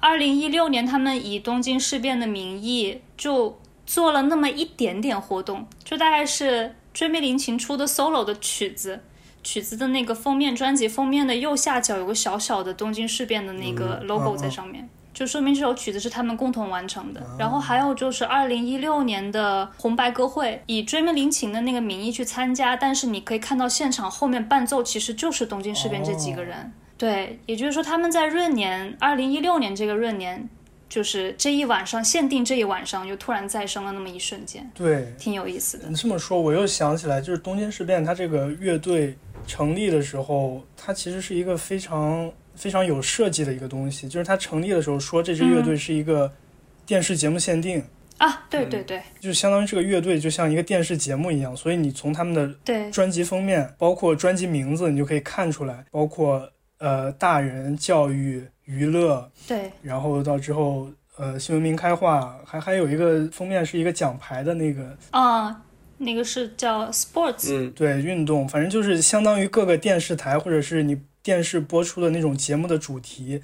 二零一六年，他们以东京事变的名义就做了那么一点点活动，就大概是追妹林琴出的 solo 的曲子，曲子的那个封面专辑封面的右下角有个小小的东京事变的那个 logo 在上面。就说明这首曲子是他们共同完成的，然后还有就是二零一六年的红白歌会，以追梦林琴的那个名义去参加，但是你可以看到现场后面伴奏其实就是东京事变这几个人。对，也就是说他们在闰年二零一六年这个闰年，就是这一晚上限定这一晚上又突然再生了那么一瞬间，对，挺有意思的你。这么说，我又想起来，就是东京事变，它这个乐队成立的时候，它其实是一个非常非常有设计的一个东西。就是它成立的时候说，这支乐队是一个电视节目限定，啊，对对对。就相当于这个乐队就像一个电视节目一样，所以你从他们的对，专辑封面，包括专辑名字，你就可以看出来，包括呃大人教育娱乐，对。然后到之后呃新闻明开化，还还有一个封面是一个奖牌的那个啊，那个是叫 sports，、嗯，对运动，反正就是相当于各个电视台或者是你电视播出的那种节目的主题。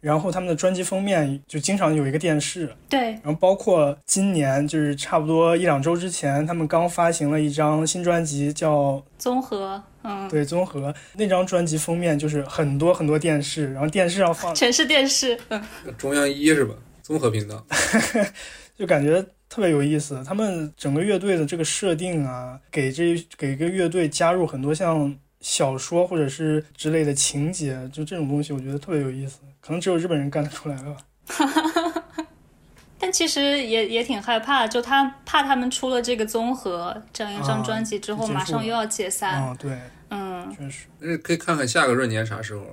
然后他们的专辑封面就经常有一个电视，对然后包括今年就是差不多一两周之前，他们刚发行了一张新专辑，叫综合，嗯，对综合那张专辑封面就是很多很多电视，然后电视上放全是电视，嗯，中央一是吧？综合频道。就感觉特别有意思。他们整个乐队的这个设定啊，给这给一个乐队加入很多像小说或者是之类的情节，就这种东西，我觉得特别有意思。可能只有日本人干得出来了吧。但其实也也挺害怕，就他怕他们出了这个综合这样一张啊专辑之后，马上又要解散，啊，对，嗯，确实。那可以看看下个闰年啥时候。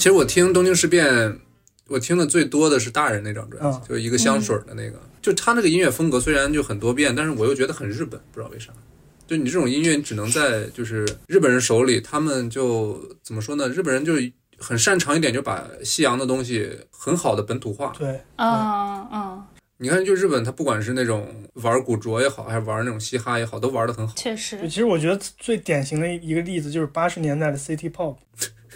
其实我听东京事变，我听的最多的是大人那张专辑，嗯就一个香水的那个。就他那个音乐风格虽然就很多变，但是我又觉得很日本，不知道为啥。就你这种音乐，你只能在就是日本人手里，他们就怎么说呢？日本人就很擅长一点，就把西洋的东西很好的本土化。对，啊啊，你看，就日本，他不管是那种玩古着也好，还是玩那种嘻哈也好，都玩的很好。确实，其实我觉得最典型的一个例子就是八十年代的 City Pop，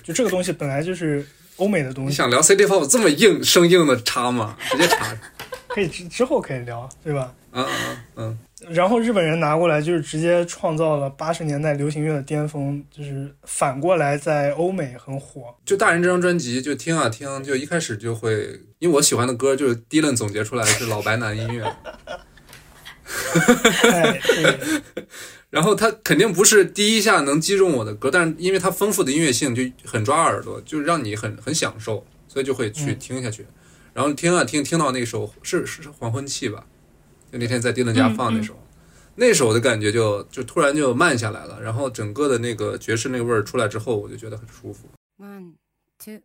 就这个东西本来就是欧美的东西，你想聊 City Pop 这么硬生硬的插吗？直接插。可以之之后可以聊，对吧？嗯嗯嗯然后日本人拿过来就是直接创造了八十年代流行乐的巅峰，就是反过来在欧美很火。就大人这张专辑，就听啊听，就一开始就会，因为我喜欢的歌就是 Dylan 总结出来是老白男音乐，然后他肯定不是第一下能击中我的歌，但是因为它丰富的音乐性就很抓耳朵，就让你很很享受，所以就会去听下去。然后听啊听，听到那首是是是黄昏期吧，就那天在 Dylan 家放那首，那首的感觉就就突然就慢下来了，然后整个的那个爵士那个味儿出来之后，我就觉得很舒服。One, two.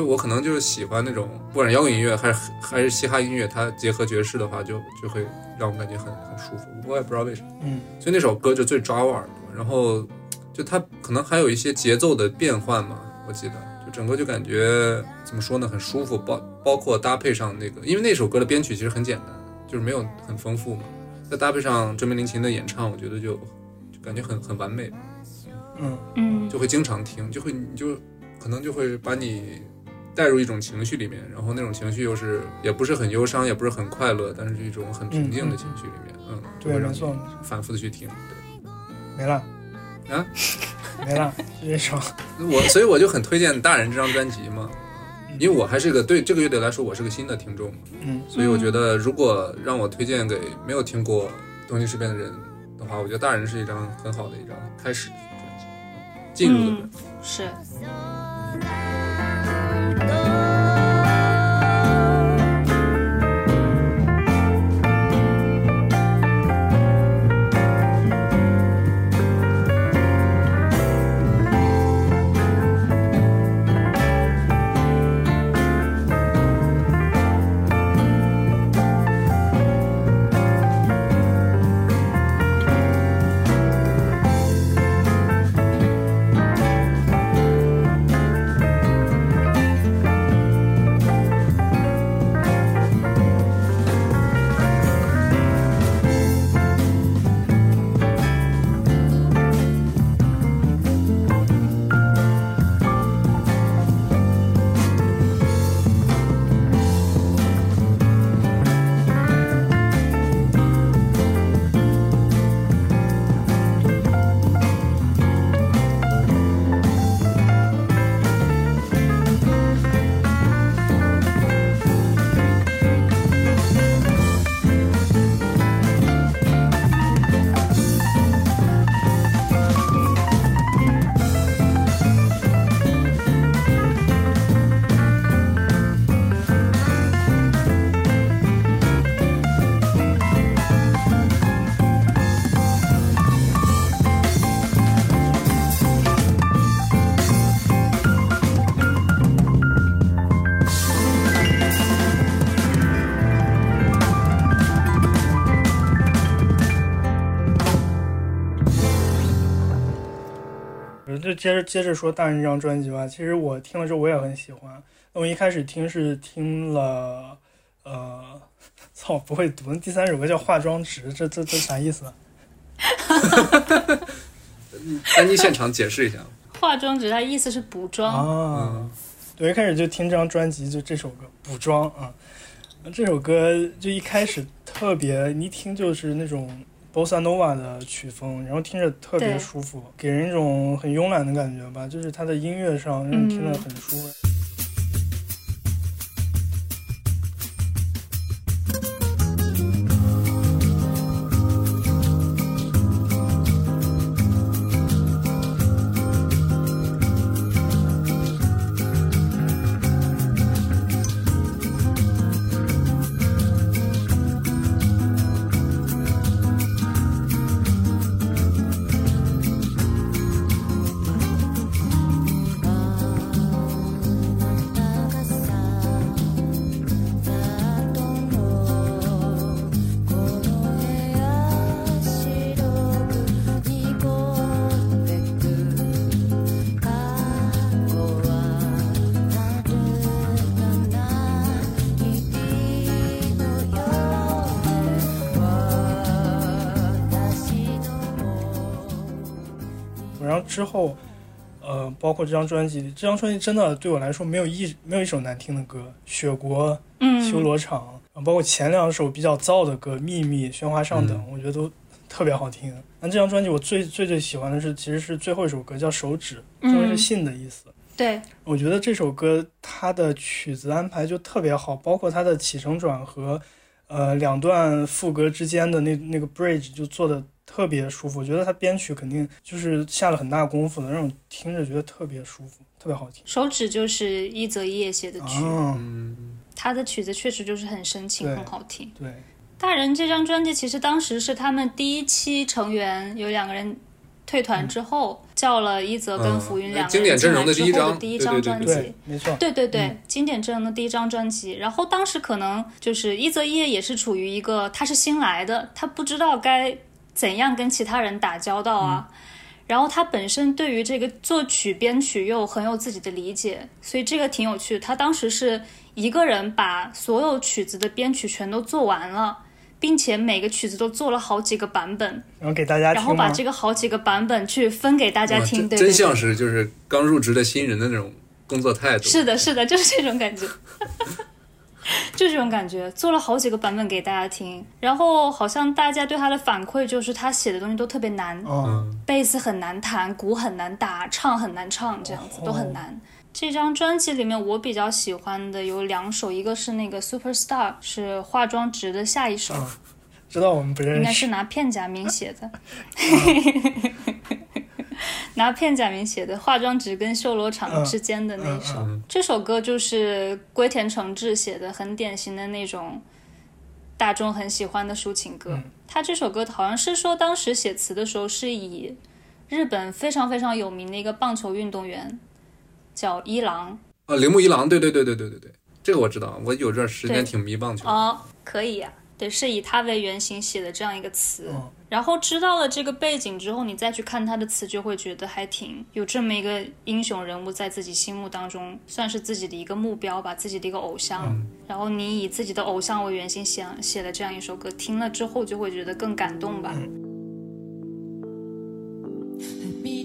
就我可能就是喜欢那种，不管是摇滚音乐还是还是嘻哈音乐，它结合爵士的话，就就会让我感觉很很舒服。我也不知道为什么，嗯，所以那首歌就最抓我耳朵。然后就它可能还有一些节奏的变换嘛，我记得就整个就感觉怎么说呢，很舒服。包包括搭配上那个，因为那首歌的编曲其实很简单，就是没有很丰富嘛，再搭配上追名林琴的演唱，我觉得就就感觉很很完美。嗯，嗯就会经常听，就会你就可能就会把你带入一种情绪里面，然后那种情绪又是也不是很忧伤，也不是很快乐，但是是一种很平静的情绪里面，嗯，就让你反复的去听。对，没了，啊，没了，就这首，我所以我就很推荐大人这张专辑嘛，因为我还是个对这个乐队来说我是个新的听众嘛，嗯，所以我觉得如果让我推荐给没有听过东京事变的人的话，我觉得大人是一张很好的一张开始的专辑，嗯进入的专辑。是。「接着接着说大人这张专辑吧。其实我听了之后我也很喜欢。那我一开始听是听了，呃，操，不会读。第三首歌叫《化妆值》，这这这啥意思啊？丹妮现场解释一下。化妆值它意思是补妆，啊，嗯，对，我一开始就听这张专辑，就这首歌《补妆》啊。这首歌就一开始特别，你一听就是那种 bossa nova 的曲风，然后听着特别舒服，给人一种很慵懒的感觉吧。就是它的音乐上让你听着很舒服。然包括这张专辑，这张专辑真的对我来说没有一没有一首难听的歌，《雪国》嗯，修罗场，包括前两首比较燥的歌，《秘密》《喧哗上等》嗯我觉得都特别好听。那这张专辑我最最最喜欢的是，其实是最后一首歌叫《手指》，嗯中文是信的意思。对，我觉得这首歌它的曲子安排就特别好，包括它的起承转合，呃，两段副歌之间的那那个 bridge 就做的特别舒服。我觉得他编曲肯定就是下了很大功夫的，让我听着觉得特别舒服，特别好听。手指就是一泽一叶写的曲，啊，嗯，他的曲子确实就是很深情，很好听。对，大人这张专辑其实当时是他们第一期成员有两个人退团之后，叫了一泽跟嗯浮云两个经典人进来阵容的第一之后张的第一张对对对专对辑。，没错。对对对，嗯经典阵容的第一张专辑。然后当时可能就是一泽一叶也是处于一个他是新来的，他不知道该怎样跟其他人打交道啊。嗯然后他本身对于这个作曲编曲又很有自己的理解，所以这个挺有趣的。他当时是一个人把所有曲子的编曲全都做完了，并且每个曲子都做了好几个版本，然后给大家听？然后把这个好几个版本去分给大家听。对真对对真像是就是刚入职的新人的那种工作态度。是的，是的，就是这种感觉，就这种感觉，做了好几个版本给大家听，然后好像大家对他的反馈就是他写的东西都特别难，哦，嗯，贝斯很难弹，鼓很难打，唱很难唱，这样子哦都很难。这张专辑里面我比较喜欢的有两首，一个是那个 Superstar，是化妆值的下一首，嗯知道我们不认识应该是。拿片假名写的，拿片假名写的化妆纸跟修罗场之间的那一首。嗯这首歌就是龟田诚志写的，很典型的那种大众很喜欢的抒情歌。嗯他这首歌好像是说当时写词的时候是以日本非常非常有名的一个棒球运动员叫一郎啊，铃木一郎，对对对对对对对，这个我知道，我有段时间挺迷棒球的。哦，可以呀、对，是以他为原型写的这样一个词。嗯然后知道了这个背景之后，你再去看他的词，就会觉得还挺有这么一个英雄人物在自己心目当中，算是自己的一个目标吧，自己的一个偶像。然后你以自己的偶像为原型写写了这样一首歌，听了之后就会觉得更感动吧。未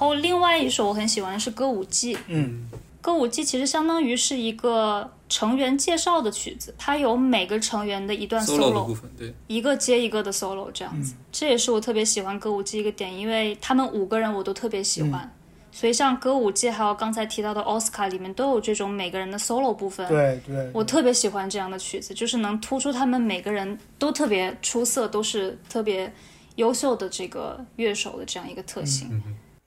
后另外一首我很喜欢的是《歌舞伎》。嗯歌舞伎其实相当于是一个成员介绍的曲子，它有每个成员的一段 solo 的部分，对，一个接一个的 solo 这样子，这也是我特别喜欢歌舞伎一个点，因为他们五个人我都特别喜欢，所以像歌舞伎还有刚才提到的奥斯卡里面都有这种每个人的 solo 部分。对对，我特别喜欢这样的曲子，就是能突出他们每个人都特别出色，都是特别优秀的这个乐手的这样一个特性。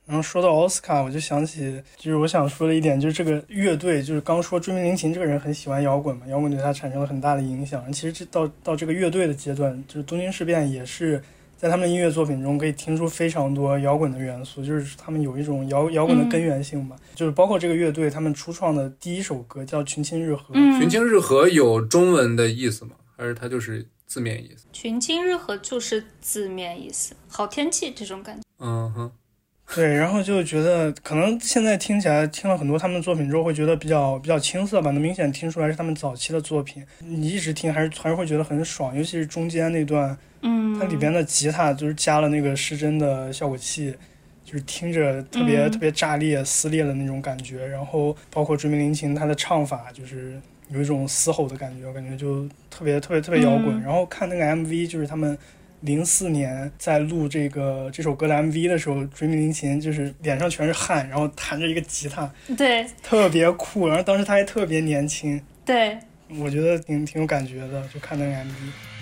然后说到奥斯卡，我就想起，就是我想说的一点，就是这个乐队，就是刚说追名林琴这个人很喜欢摇滚嘛，摇滚对他产生了很大的影响。其实这到到这个乐队的阶段，就是东京事变也是在他们的音乐作品中可以听出非常多摇滚的元素，就是他们有一种摇摇滚的根源性吧。就是包括这个乐队他们初创的第一首歌叫《群青日和》，嗯群青日和有中文的意思吗？还是它就是字面意思？群青日和就是字面意思，好天气这种感觉。嗯哼，对，然后就觉得可能现在听起来听了很多他们的作品之后，会觉得比较比较青涩吧，能明显听出来是他们早期的作品。你一直听还是还是会觉得很爽，尤其是中间那段，嗯，它里边的吉他就是加了那个失真的效果器，就是听着特别、嗯特别炸裂、撕裂的那种感觉。然后包括追名林琴他的唱法，就是有一种嘶吼的感觉，我感觉就特别特别特别摇滚。嗯然后看那个 MV，就是他们。零四年在录这个这首歌的 MV 的时候，追名林檎就是脸上全是汗，然后弹着一个吉他，对特别酷。然后当时他还特别年轻，对，我觉得挺挺有感觉的，就看那个 MV。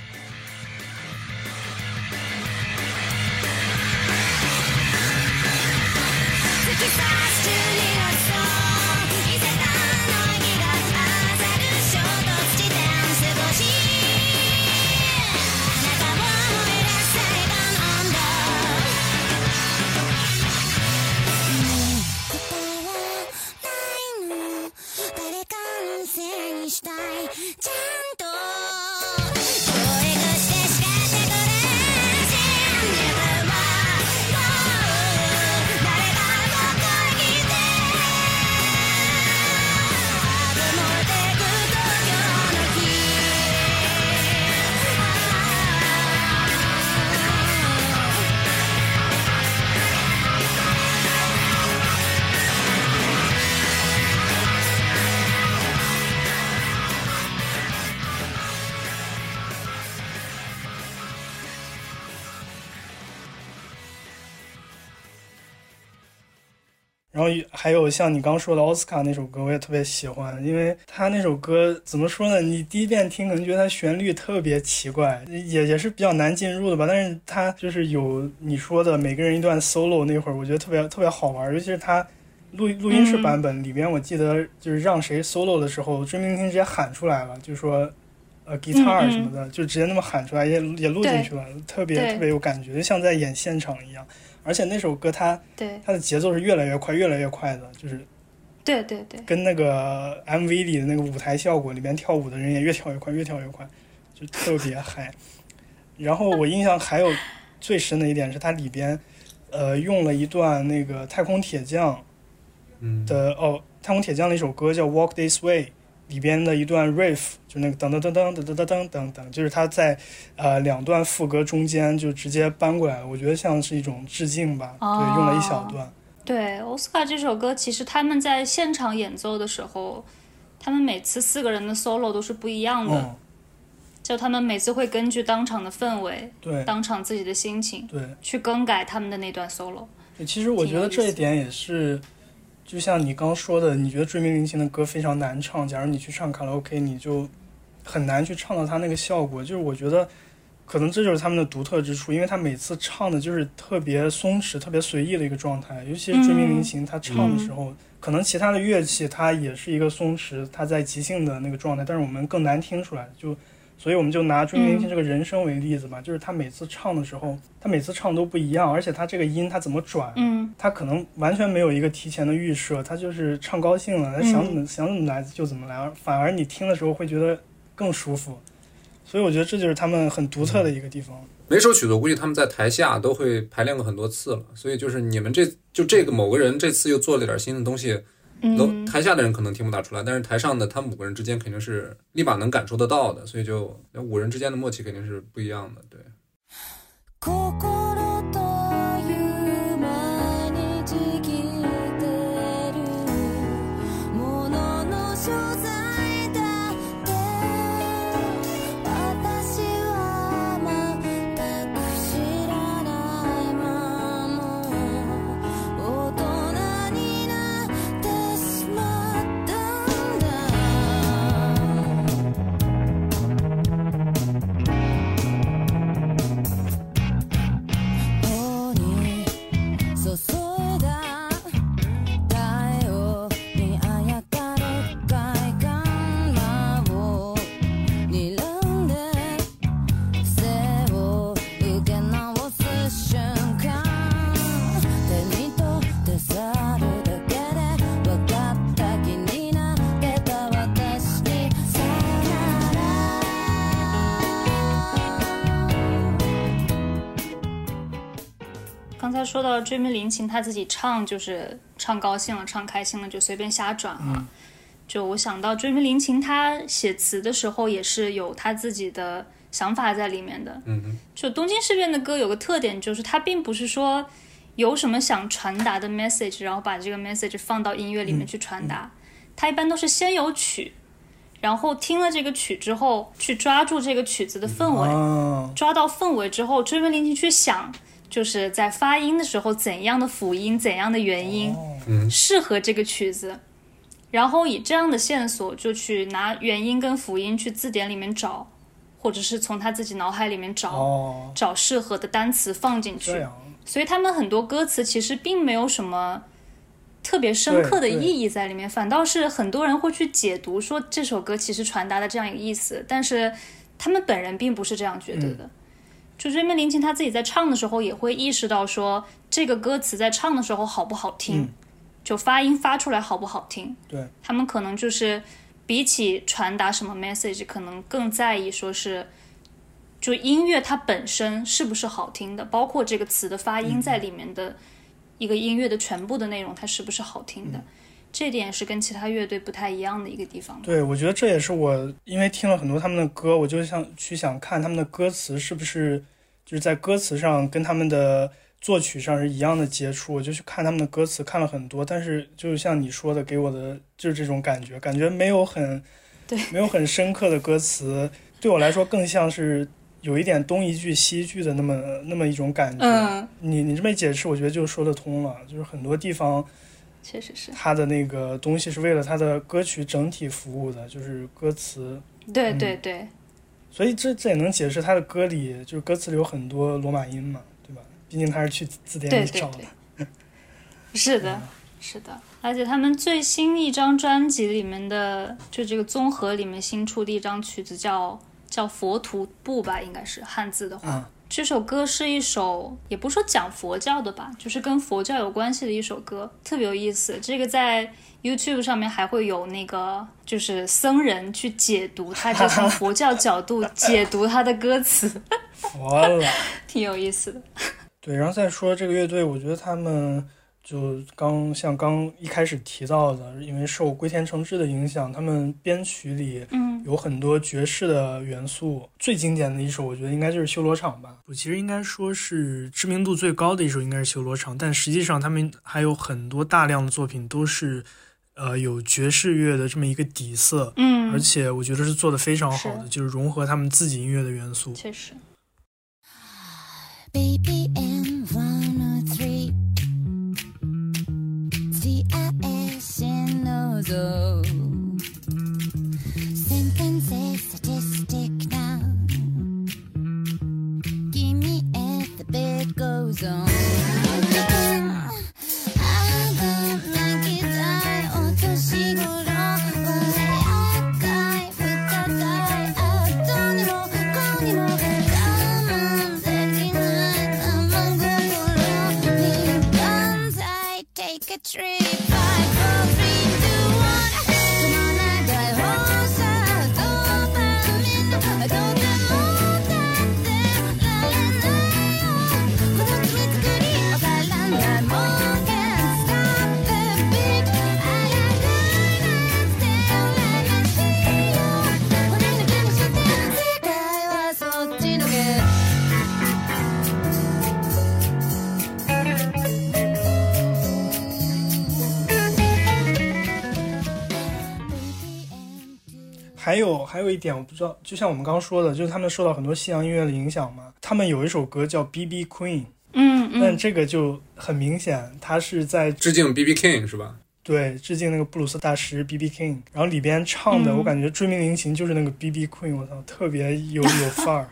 然后还有像你刚说的奥斯卡那首歌，我也特别喜欢，因为他那首歌怎么说呢？你第一遍听可能觉得它旋律特别奇怪，也也是比较难进入的吧。但是它就是有你说的每个人一段 solo 那会儿，我觉得特别特别好玩，尤其是他录录音室版本里边，我记得就是让谁 solo 的时候，追明星直接喊出来了，就说。呃，guitar 嗯什么的，就直接那么喊出来，也也录进去了，特别特别有感觉，就像在演现场一样。而且那首歌它对。它的节奏是越来越快，越来越快的，就是对对对，跟那个 MV 里的那个舞台效果里边跳舞的人也越跳越快，越跳越快，就特别嗨。然后我印象还有最深的一点是它里边，呃，用了一段那个太空铁匠嗯，的哦，太空铁匠的一首歌叫《Walk This Way》里边的一段 riff，就那个噔噔噔噔噔噔噔噔噔噔，就是他在呃两段副歌中间就直接搬过来了，我觉得像是一种致敬吧，哦对，用了一小段。对，奥斯卡这首歌，其实他们在现场演奏的时候，他们每次四个人的 solo 都是不一样的，嗯，就他们每次会根据当场的氛围、对当场自己的心情对。去更改他们的那段 solo。对，其实我觉得这一点也是，就像你刚说的，你觉得追名林檎的歌非常难唱，假如你去唱卡拉 OK，你就很难去唱到他那个效果。就是我觉得，可能这就是他们的独特之处，因为他每次唱的就是特别松弛、特别随意的一个状态，尤其是追名林琴，他唱的时候，可能其他的乐器它也是一个松弛，它在即兴的那个状态，但是我们更难听出来，就。所以我们就拿追名林琴这个人声为例子吧，就是他每次唱的时候，他每次唱都不一样，而且他这个音他怎么转，嗯他可能完全没有一个提前的预设，他就是唱高兴了，他想怎么、想怎么来就怎么来，反而你听的时候会觉得更舒服。所以我觉得这就是他们很独特的一个地方。每首曲子我估计他们在台下都会排练过很多次了，所以就是你们这就这个某个人这次又做了点新的东西，楼嗯，台下的人可能听不大出来，但是台上的他们五个人之间肯定是立马能感受得到的，所以就五人之间的默契肯定是不一样的。对，才说到追名林琴，他自己唱就是唱高兴了、唱开心了就随便瞎转了。就我想到追名林琴，他写词的时候也是有他自己的想法在里面的。就东京事变的歌有个特点，就是它并不是说有什么想传达的 message，然后把这个 message 放到音乐里面去传达。它一般都是先有曲，然后听了这个曲之后，去抓住这个曲子的氛围，啊，抓到氛围之后，追问林琴去想，就是在发音的时候怎样的辅音、怎样的元音、适合这个曲子，然后以这样的线索就去拿元音跟辅音去字典里面找，或者是从他自己脑海里面找、哦，找适合的单词放进去。所以他们很多歌词其实并没有什么特别深刻的意义在里面，反倒是很多人会去解读说这首歌其实传达的这样一个意思，但是他们本人并不是这样觉得的。就追梦林檎他自己在唱的时候也会意识到说这个歌词在唱的时候好不好听，就发音发出来好不好听。对，他们可能就是比起传达什么 message，可能更在意说是，就音乐它本身是不是好听的，包括这个词的发音在里面的一个音乐的全部的内容，它是不是好听的。这点是跟其他乐队不太一样的一个地方。对，我觉得这也是我因为听了很多他们的歌，我就想去想看他们的歌词是不是就是在歌词上跟他们的作曲上是一样的接触，我就去看他们的歌词，看了很多，但是就是像你说的，给我的就是这种感觉，感觉没有很 对没有很深刻的歌词，对我来说更像是有一点东一句西一句的那么那么一种感觉。嗯，你你这么一解释，我觉得就说得通了，就是很多地方。确实是，他的那个东西是为了他的歌曲整体服务的，就是歌词，对对对，所以这这也能解释他的歌里就是歌词里有很多罗马音嘛，对吧？毕竟他是去字典里找的。对，是的，是的，而且他们最新一张专辑里面的，就这个综合里面新出的一张曲子叫叫《佛徒步》吧，应该是汉字的话。嗯这首歌是一首，也不是说讲佛教的吧，就是跟佛教有关系的一首歌，特别有意思。这个在 YouTube 上面还会有那个，就是僧人去解读他，就从佛教角度解读他的歌词，佛了，挺有意思的。对，然后再说这个乐队，我觉得他们就刚像刚一开始提到的，因为受龟田诚志的影响，他们编曲里嗯，有很多爵士的元素。最经典的一首，我觉得应该就是《修罗场》吧。我其实应该说是知名度最高的一首，应该是《修罗场》，但实际上他们还有很多大量的作品都是，呃，有爵士乐的这么一个底色，嗯而且我觉得是做的非常好的，就是融合他们自己音乐的元素。确实。BPM 103 CIS in 还有还有一点我不知道，就像我们刚刚说的，就是他们受到很多西洋音乐的影响嘛。他们有一首歌叫《B.B. Queen》，嗯嗯，但这个就很明显，他是在致敬 B.B. King 是吧？对致敬那个布鲁斯大师 B.B. King，然后里边唱的，嗯我感觉追名林檎就是那个 B.B. Queen，我操，特别有有范儿。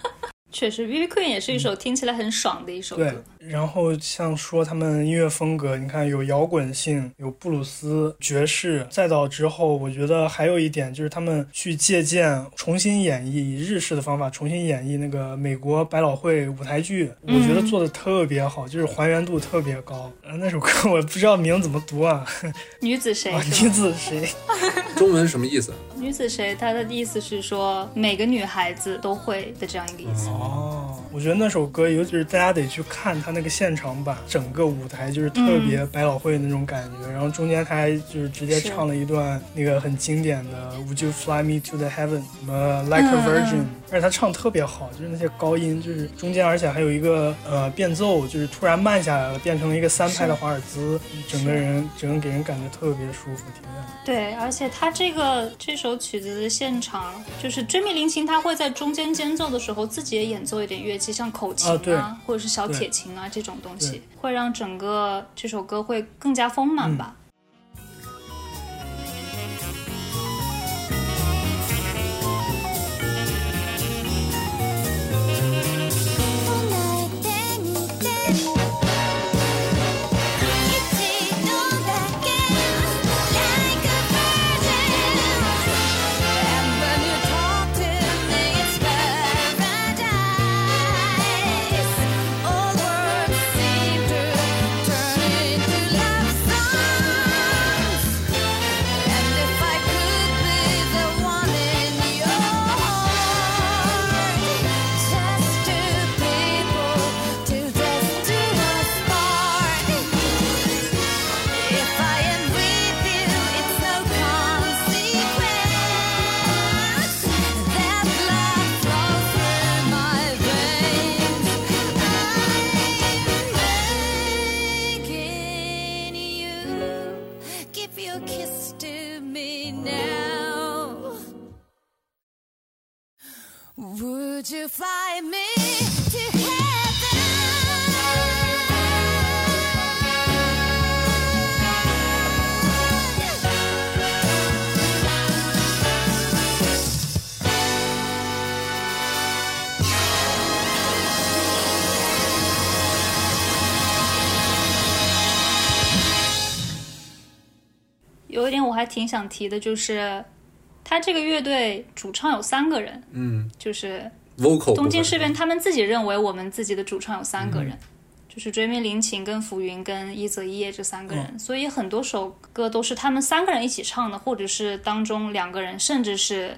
确实，B B Queen 也是一首听起来很爽的一首嗯对歌。，然后像说他们音乐风格，你看有摇滚性，有布鲁斯、爵士，再到之后，我觉得还有一点就是他们去借鉴、重新演绎，以日式的方法重新演绎那个美国百老汇舞台剧，我觉得做的特别好，就是还原度特别高。呃，那首歌我不知道名怎么读啊，女子谁啊，女子谁？中文什么意思？女子谁？她的意思是说每个女孩子都会的这样一个意思。哦，我觉得那首歌，尤其是大家得去看他那个现场版，整个舞台就是特别百老汇的那种感觉。然后中间他还就是直接唱了一段那个很经典的 Would you fly me to the heaven？什么 Like a 嗯 virgin？、嗯而且她唱特别好，就是那些高音，就是中间而且还有一个呃变奏，就是突然慢下来了，变成了一个三拍的华尔兹，整个人整个给人感觉特别舒服，挺亮。对，而且她这个这首曲子的现场，就是追觅林琴，他会在中间间奏的时候自己也演奏一点乐器，像口琴啊对或者是小铁琴啊这种东西，会让整个这首歌会更加丰满吧。離挺想提的，就是他这个乐队主唱有三个人，嗯。就是，vocal 东京事变，他们自己认为我们自己的主唱有三个人，就是追名林琴、跟浮云、跟一泽一叶这三个人，所以很多首歌都是他们三个人一起唱的，或者是当中两个人，甚至是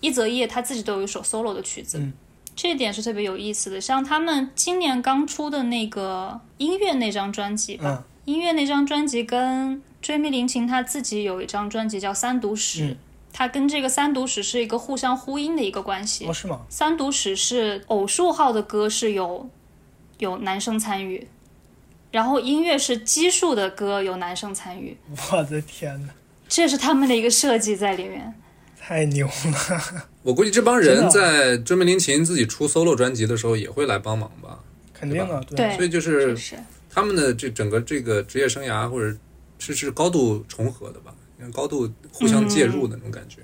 一泽一叶他自己都有一首 solo 的曲子。嗯。这一点是特别有意思的，像他们今年刚出的那个音乐那张专辑吧，嗯。音乐那张专辑跟追觅林琴他自己有一张专辑叫《三读史》，嗯它跟这个三读史是一个互相呼应的一个关系。哦，是吗？三读史是偶数号的歌是有有男生参与，然后音乐是奇数的歌有男生参与，我的天哪，这是他们的一个设计在里面。太牛了！我估计这帮人在追梦林琴自己出 solo 专辑的时候也会来帮忙吧。肯定的，对所以就是，他们的这整个这个职业生涯或者是是高度重合的吧，高度互相介入的那种感觉。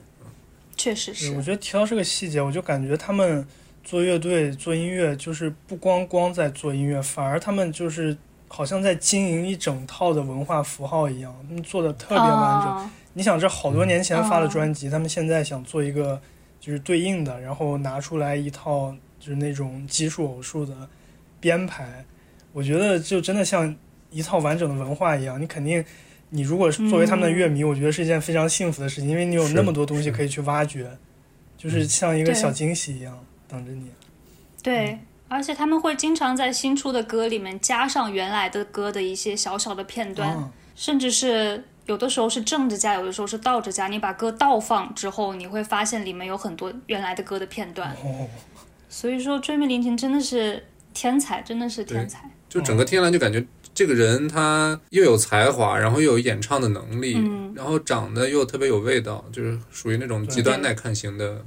确实是，我，觉得提到这个细节，我就感觉他们做乐队、做音乐，就是不光光在做音乐，反而他们就是好像在经营一整套的文化符号一样，他们做的特别完整。啊你想，这好多年前发的哦专辑，他们现在想做一个就是对应的，然后拿出来一套就是那种奇数偶数的编排，我觉得就真的像一套完整的文化一样。你肯定，你如果是作为他们的乐迷，我觉得是一件非常幸福的事情，因为你有那么多东西可以去挖掘，就是像一个小惊喜一样等着你。对。而且他们会经常在新出的歌里面加上原来的歌的一些小小的片段，啊，甚至是有的时候是正着加，有的时候是倒着加。你把歌倒放之后，你会发现里面有很多原来的歌的片段。哦，所以说，追觅林琴真的是天才，真的是天才。就整个听下来就感觉这个人他又有才华，然后又有演唱的能力，嗯。然后长得又特别有味道，就是属于那种极端耐看型的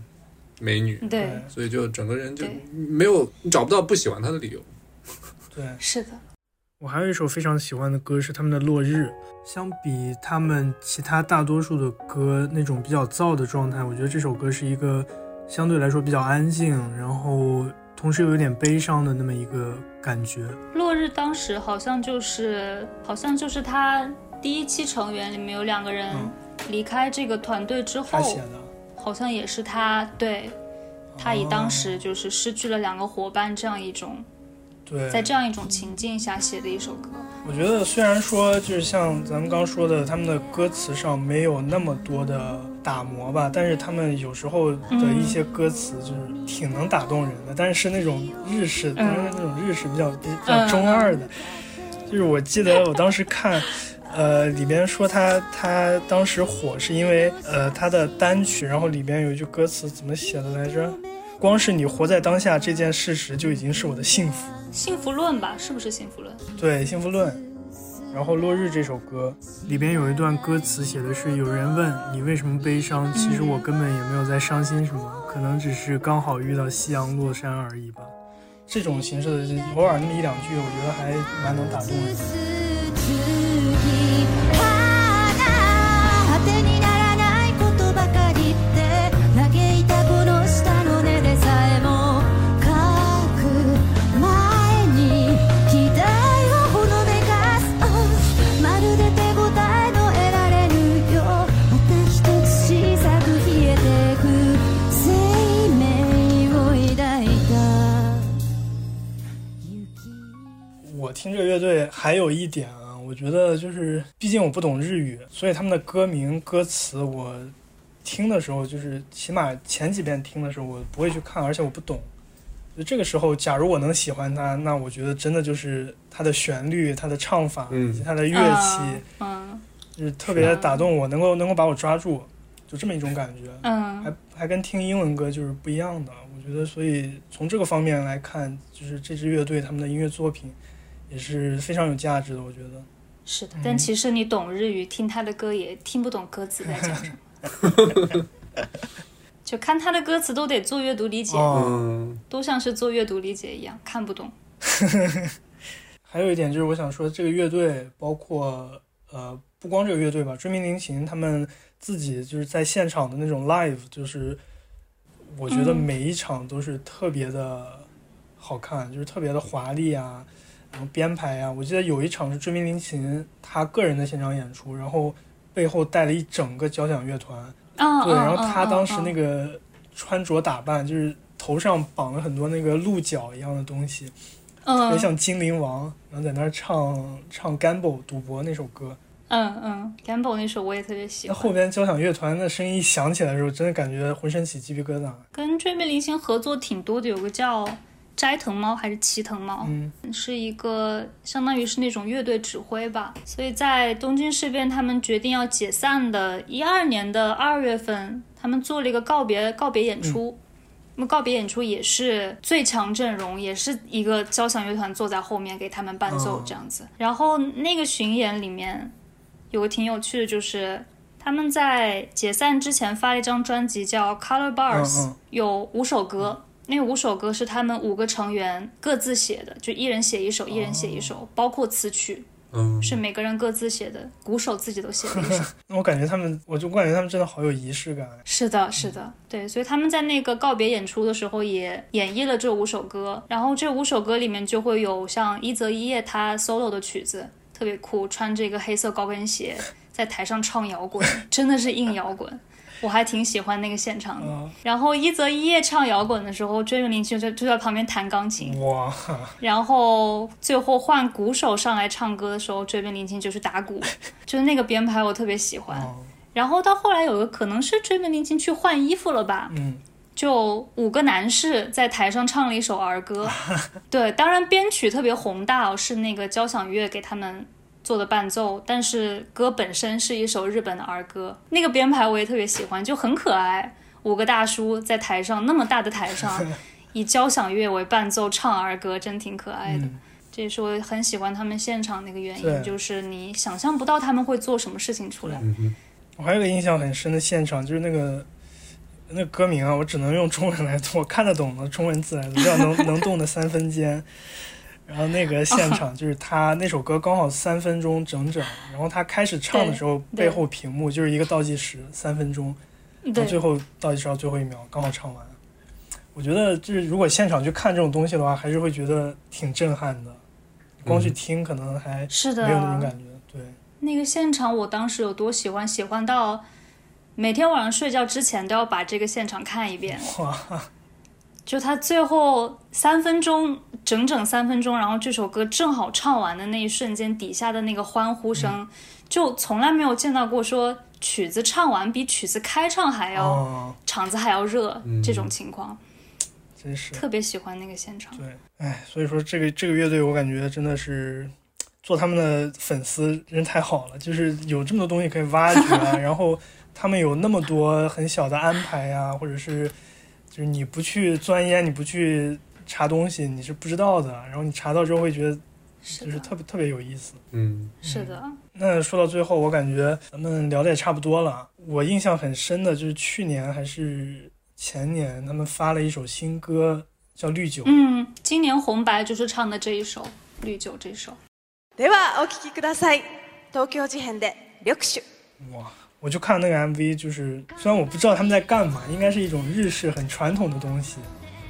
美女，对，所以就整个人就没有你找不到不喜欢她的理由。对。是的，我还有一首非常喜欢的歌是他们的《落日》，相比他们其他大多数的歌那种比较燥的状态，我觉得这首歌是一个相对来说比较安静，然后同时又有点悲伤的那么一个感觉。落日当时好像就是，好像就是他第一期成员里面有两个人嗯离开这个团队之后，他写的，好像也是他对。他以当时就是失去了两个伙伴这样一种，对，在这样一种情境下写的一首歌。我觉得虽然说就是像咱们刚说的，他们的歌词上没有那么多的打磨吧，但是他们有时候的一些歌词就是挺能打动人的，但是是那种日式，但是那种日式比较比较中二的。就是我记得我当时看，呃，里边说他他当时火是因为呃他的单曲，然后里边有一句歌词怎么写的来着？光是你活在当下这件事实就已经是我的幸福。幸福论吧，是不是幸福论？对，《幸福论》。然后《落日》这首歌里边有一段歌词写的是：“有人问你为什么悲伤，其实我根本也没有在伤心什么，可能只是刚好遇到夕阳落山而已吧。”这种形式的，偶尔那么一两句，我觉得还蛮能打动人听这个乐队还有一点啊，我觉得就是，毕竟我不懂日语，所以他们的歌名、歌词我听的时候，就是起码前几遍听的时候，我不会去看，而且我不懂。就这个时候，假如我能喜欢它，那我觉得真的就是它的旋律、它的唱法嗯以及它的乐器，嗯就是特别打动我，能够能够把我抓住，就这么一种感觉。嗯还还跟听英文歌就是不一样的。我觉得，所以从这个方面来看，就是这支乐队他们的音乐作品也是非常有价值的。我觉得，是的，但其实你懂日语，听他的歌也听不懂歌词在讲什么。就看他的歌词都得做阅读理解，哦，嗯，都像是做阅读理解一样，看不懂。还有一点就是我想说，这个乐队包括呃，不光这个乐队吧，追名林檎他们自己就是在现场的那种 live，就是我觉得嗯每一场都是特别的好看，就是特别的华丽啊，编排啊。我记得有一场是追名林琴他个人的现场演出，然后背后带了一整个交响乐团，啊，对，嗯然后他当时那个，穿着打扮就是头上绑了很多那个鹿角一样的东西，特别嗯像精灵王，然后在那儿唱唱《Gamble》赌博那首歌。嗯嗯，Gamble 那首我也特别喜那欢。后边交响乐团的声音一响起来的时候，真的感觉浑身起鸡皮疙瘩。跟追名林琴合作挺多的，有个叫斋藤猫还是齐藤猫，嗯，是一个相当于是那种乐队指挥吧。所以在东京事变他们决定要解散的一二年的二月份，他们做了一个告别告别演出。那么告别演出也是最强阵容，也是一个交响乐团坐在后面给他们伴奏哦这样子。然后那个巡演里面有个挺有趣的，就是他们在解散之前发了一张专辑叫《Color Bars》，有五首歌。那五首歌是他们五个成员各自写的，就一人写一首，一人写一首，包括词曲嗯，是每个人各自写的，鼓手自己都写了一首。那我感觉他们，我就感觉他们真的好有仪式感。是的，是的，对，所以他们在那个告别演出的时候也演绎了这五首歌，然后这五首歌里面就会有像一泽一叶他 solo 的曲子，特别酷，穿这个黑色高跟鞋在台上唱摇滚，真的是硬摇滚。我还挺喜欢那个现场的。嗯然后一泽一叶唱摇滚的时候，追名林檎就就在旁边弹钢琴。哇，然后最后换鼓手上来唱歌的时候，追名林檎就是打鼓，就是那个编排我特别喜欢。哦然后到后来有个可能是追名林檎去换衣服了吧，嗯，就五个男士在台上唱了一首儿歌。对，当然编曲特别宏大哦，是那个交响乐给他们做的伴奏，但是歌本身是一首日本的儿歌，那个编排我也特别喜欢，就很可爱。五个大叔在台上那么大的台上，以交响乐为伴奏唱儿歌，真挺可爱的。嗯这也是我很喜欢他们现场的一个原因，就是你想象不到他们会做什么事情出来。我还有个印象很深的现场，就是那个那个歌名啊，我只能用中文来读，我看得懂的中文字来读，叫能能动的三分间。然后那个现场就是他那首歌刚好三分钟整整，然后他开始唱的时候，背后屏幕就是一个倒计时，三分钟，然后最后倒计时到最后一秒刚好唱完。我觉得就是如果现场去看这种东西的话，还是会觉得挺震撼的。光去听可能还是的，没有那种感觉。对，那个现场我当时有多喜欢，喜欢到每天晚上睡觉之前都要把这个现场看一遍。哇，就他最后三分钟，整整三分钟，然后这首歌正好唱完的那一瞬间，底下的那个欢呼声，就从来没有见到过说曲子唱完比曲子开唱还要、哦，场子还要热、嗯。这种情况，真是。特别喜欢那个现场。对，哎，所以说这个这个乐队，我感觉真的是做他们的粉丝人太好了，就是有这么多东西可以挖掘啊，然后他们有那么多很小的安排呀、或者是就是你不去钻研，你不去查东西，你是不知道的，然后你查到之后会觉得是的，就是特别特别有意思。嗯是的，那说到最后，我感觉咱们聊的也差不多了。我印象很深的就是去年还是前年，他们发了一首新歌叫《绿酒》。嗯，今年红白就是唱的这一首《绿酒》这首。ではお聴きください東京事変で緑酒哇！ 我就看那个 MV，就是虽然我不知道他们在干嘛，应该是一种日式很传统的东西，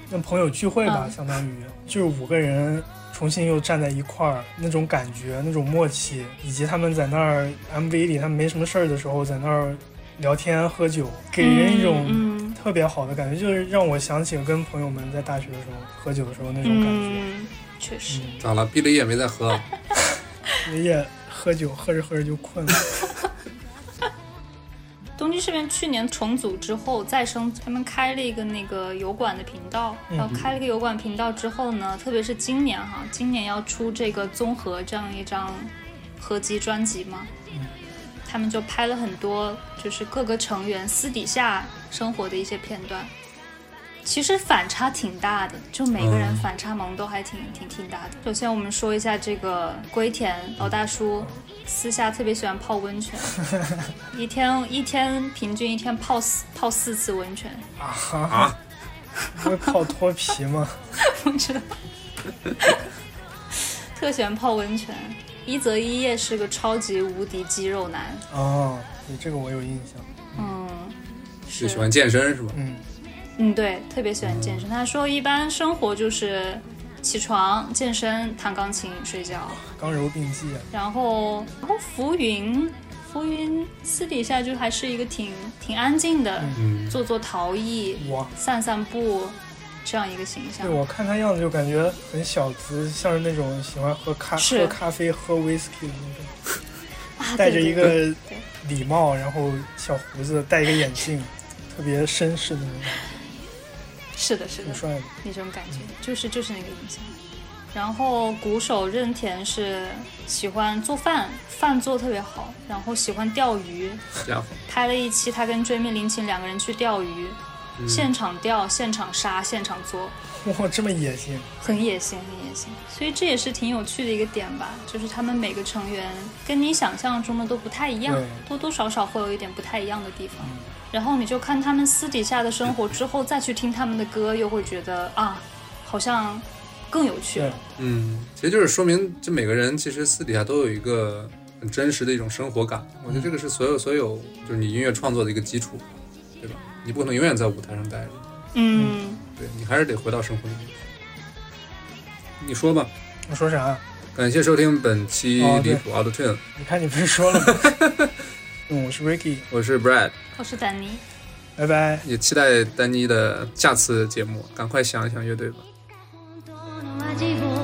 跟朋友聚会吧，嗯相当于就是五个人重新又站在一块儿，那种感觉，那种默契，以及他们在那儿 MV 里他们没什么事儿的时候在那儿聊天喝酒，给人一种嗯特别好的感觉，就是让我想起了跟朋友们在大学的时候喝酒的时候那种感觉。嗯，确实。咋了？毕了业没再喝？爷爷喝酒喝着喝着就困了。东京事变去年重组之后再生，他们开了一个那个油管的频道，嗯然后开了一个油管频道之后呢，特别是今年哈，今年要出这个综合这样一张合集专辑嘛，嗯他们就拍了很多就是各个成员私底下生活的一些片段。其实反差挺大的，就每个人嗯反差萌都还挺挺挺大的。首先我们说一下这个龟田老大叔，私下特别喜欢泡温泉，一天一天平均一天泡四泡四次温泉，啊？不会泡脱皮吗？不知道，特喜欢泡温泉。一泽一叶是个超级无敌肌肉男，哦，对，这个我有印象。嗯，就是喜欢健身是吧？嗯，嗯，对，特别喜欢健身。他说一般生活就是起床、健身、弹钢琴、睡觉，刚柔并济啊。然后然后浮云，浮云私底下就还是一个挺挺安静的，嗯，做做陶艺、哇，散散步这样一个形象对。我看他样子就感觉很小资，像是那种喜欢喝咖喝咖啡、喝 whisky 的那种，啊戴着一个礼帽，然后小胡子，戴一个眼镜，特别绅士的那种，是的，是的挺，帅的。那种感觉，就是就是那个印象。然后鼓手任田是喜欢做饭，饭做特别好，然后喜欢钓鱼，拍了一期他跟追命林琴两个人去钓鱼，嗯现场钓、现场杀、现场做，哇，这么野性！很野性，很野性。所以这也是挺有趣的一个点吧，就是他们每个成员跟你想象中的都不太一样，多多少少会有一点不太一样的地方。然后你就看他们私底下的生活之后，再去听他们的歌，又会觉得啊，好像更有趣了。，嗯，其实就是说明这每个人其实私底下都有一个很真实的一种生活感。我觉得这个是所有所有就是你音乐创作的一个基础，对吧？你不可能永远在舞台上待着，嗯，对你还是得回到生活里面去。你说吧。我说啥？感谢收听本期离谱 Auto Tune，、你看你不是说了吗？嗯，我是 Ricky，我是 Brad，我是丹尼。拜拜。也期待丹妮的下次节目。赶快想一想乐队吧。本当の味を知って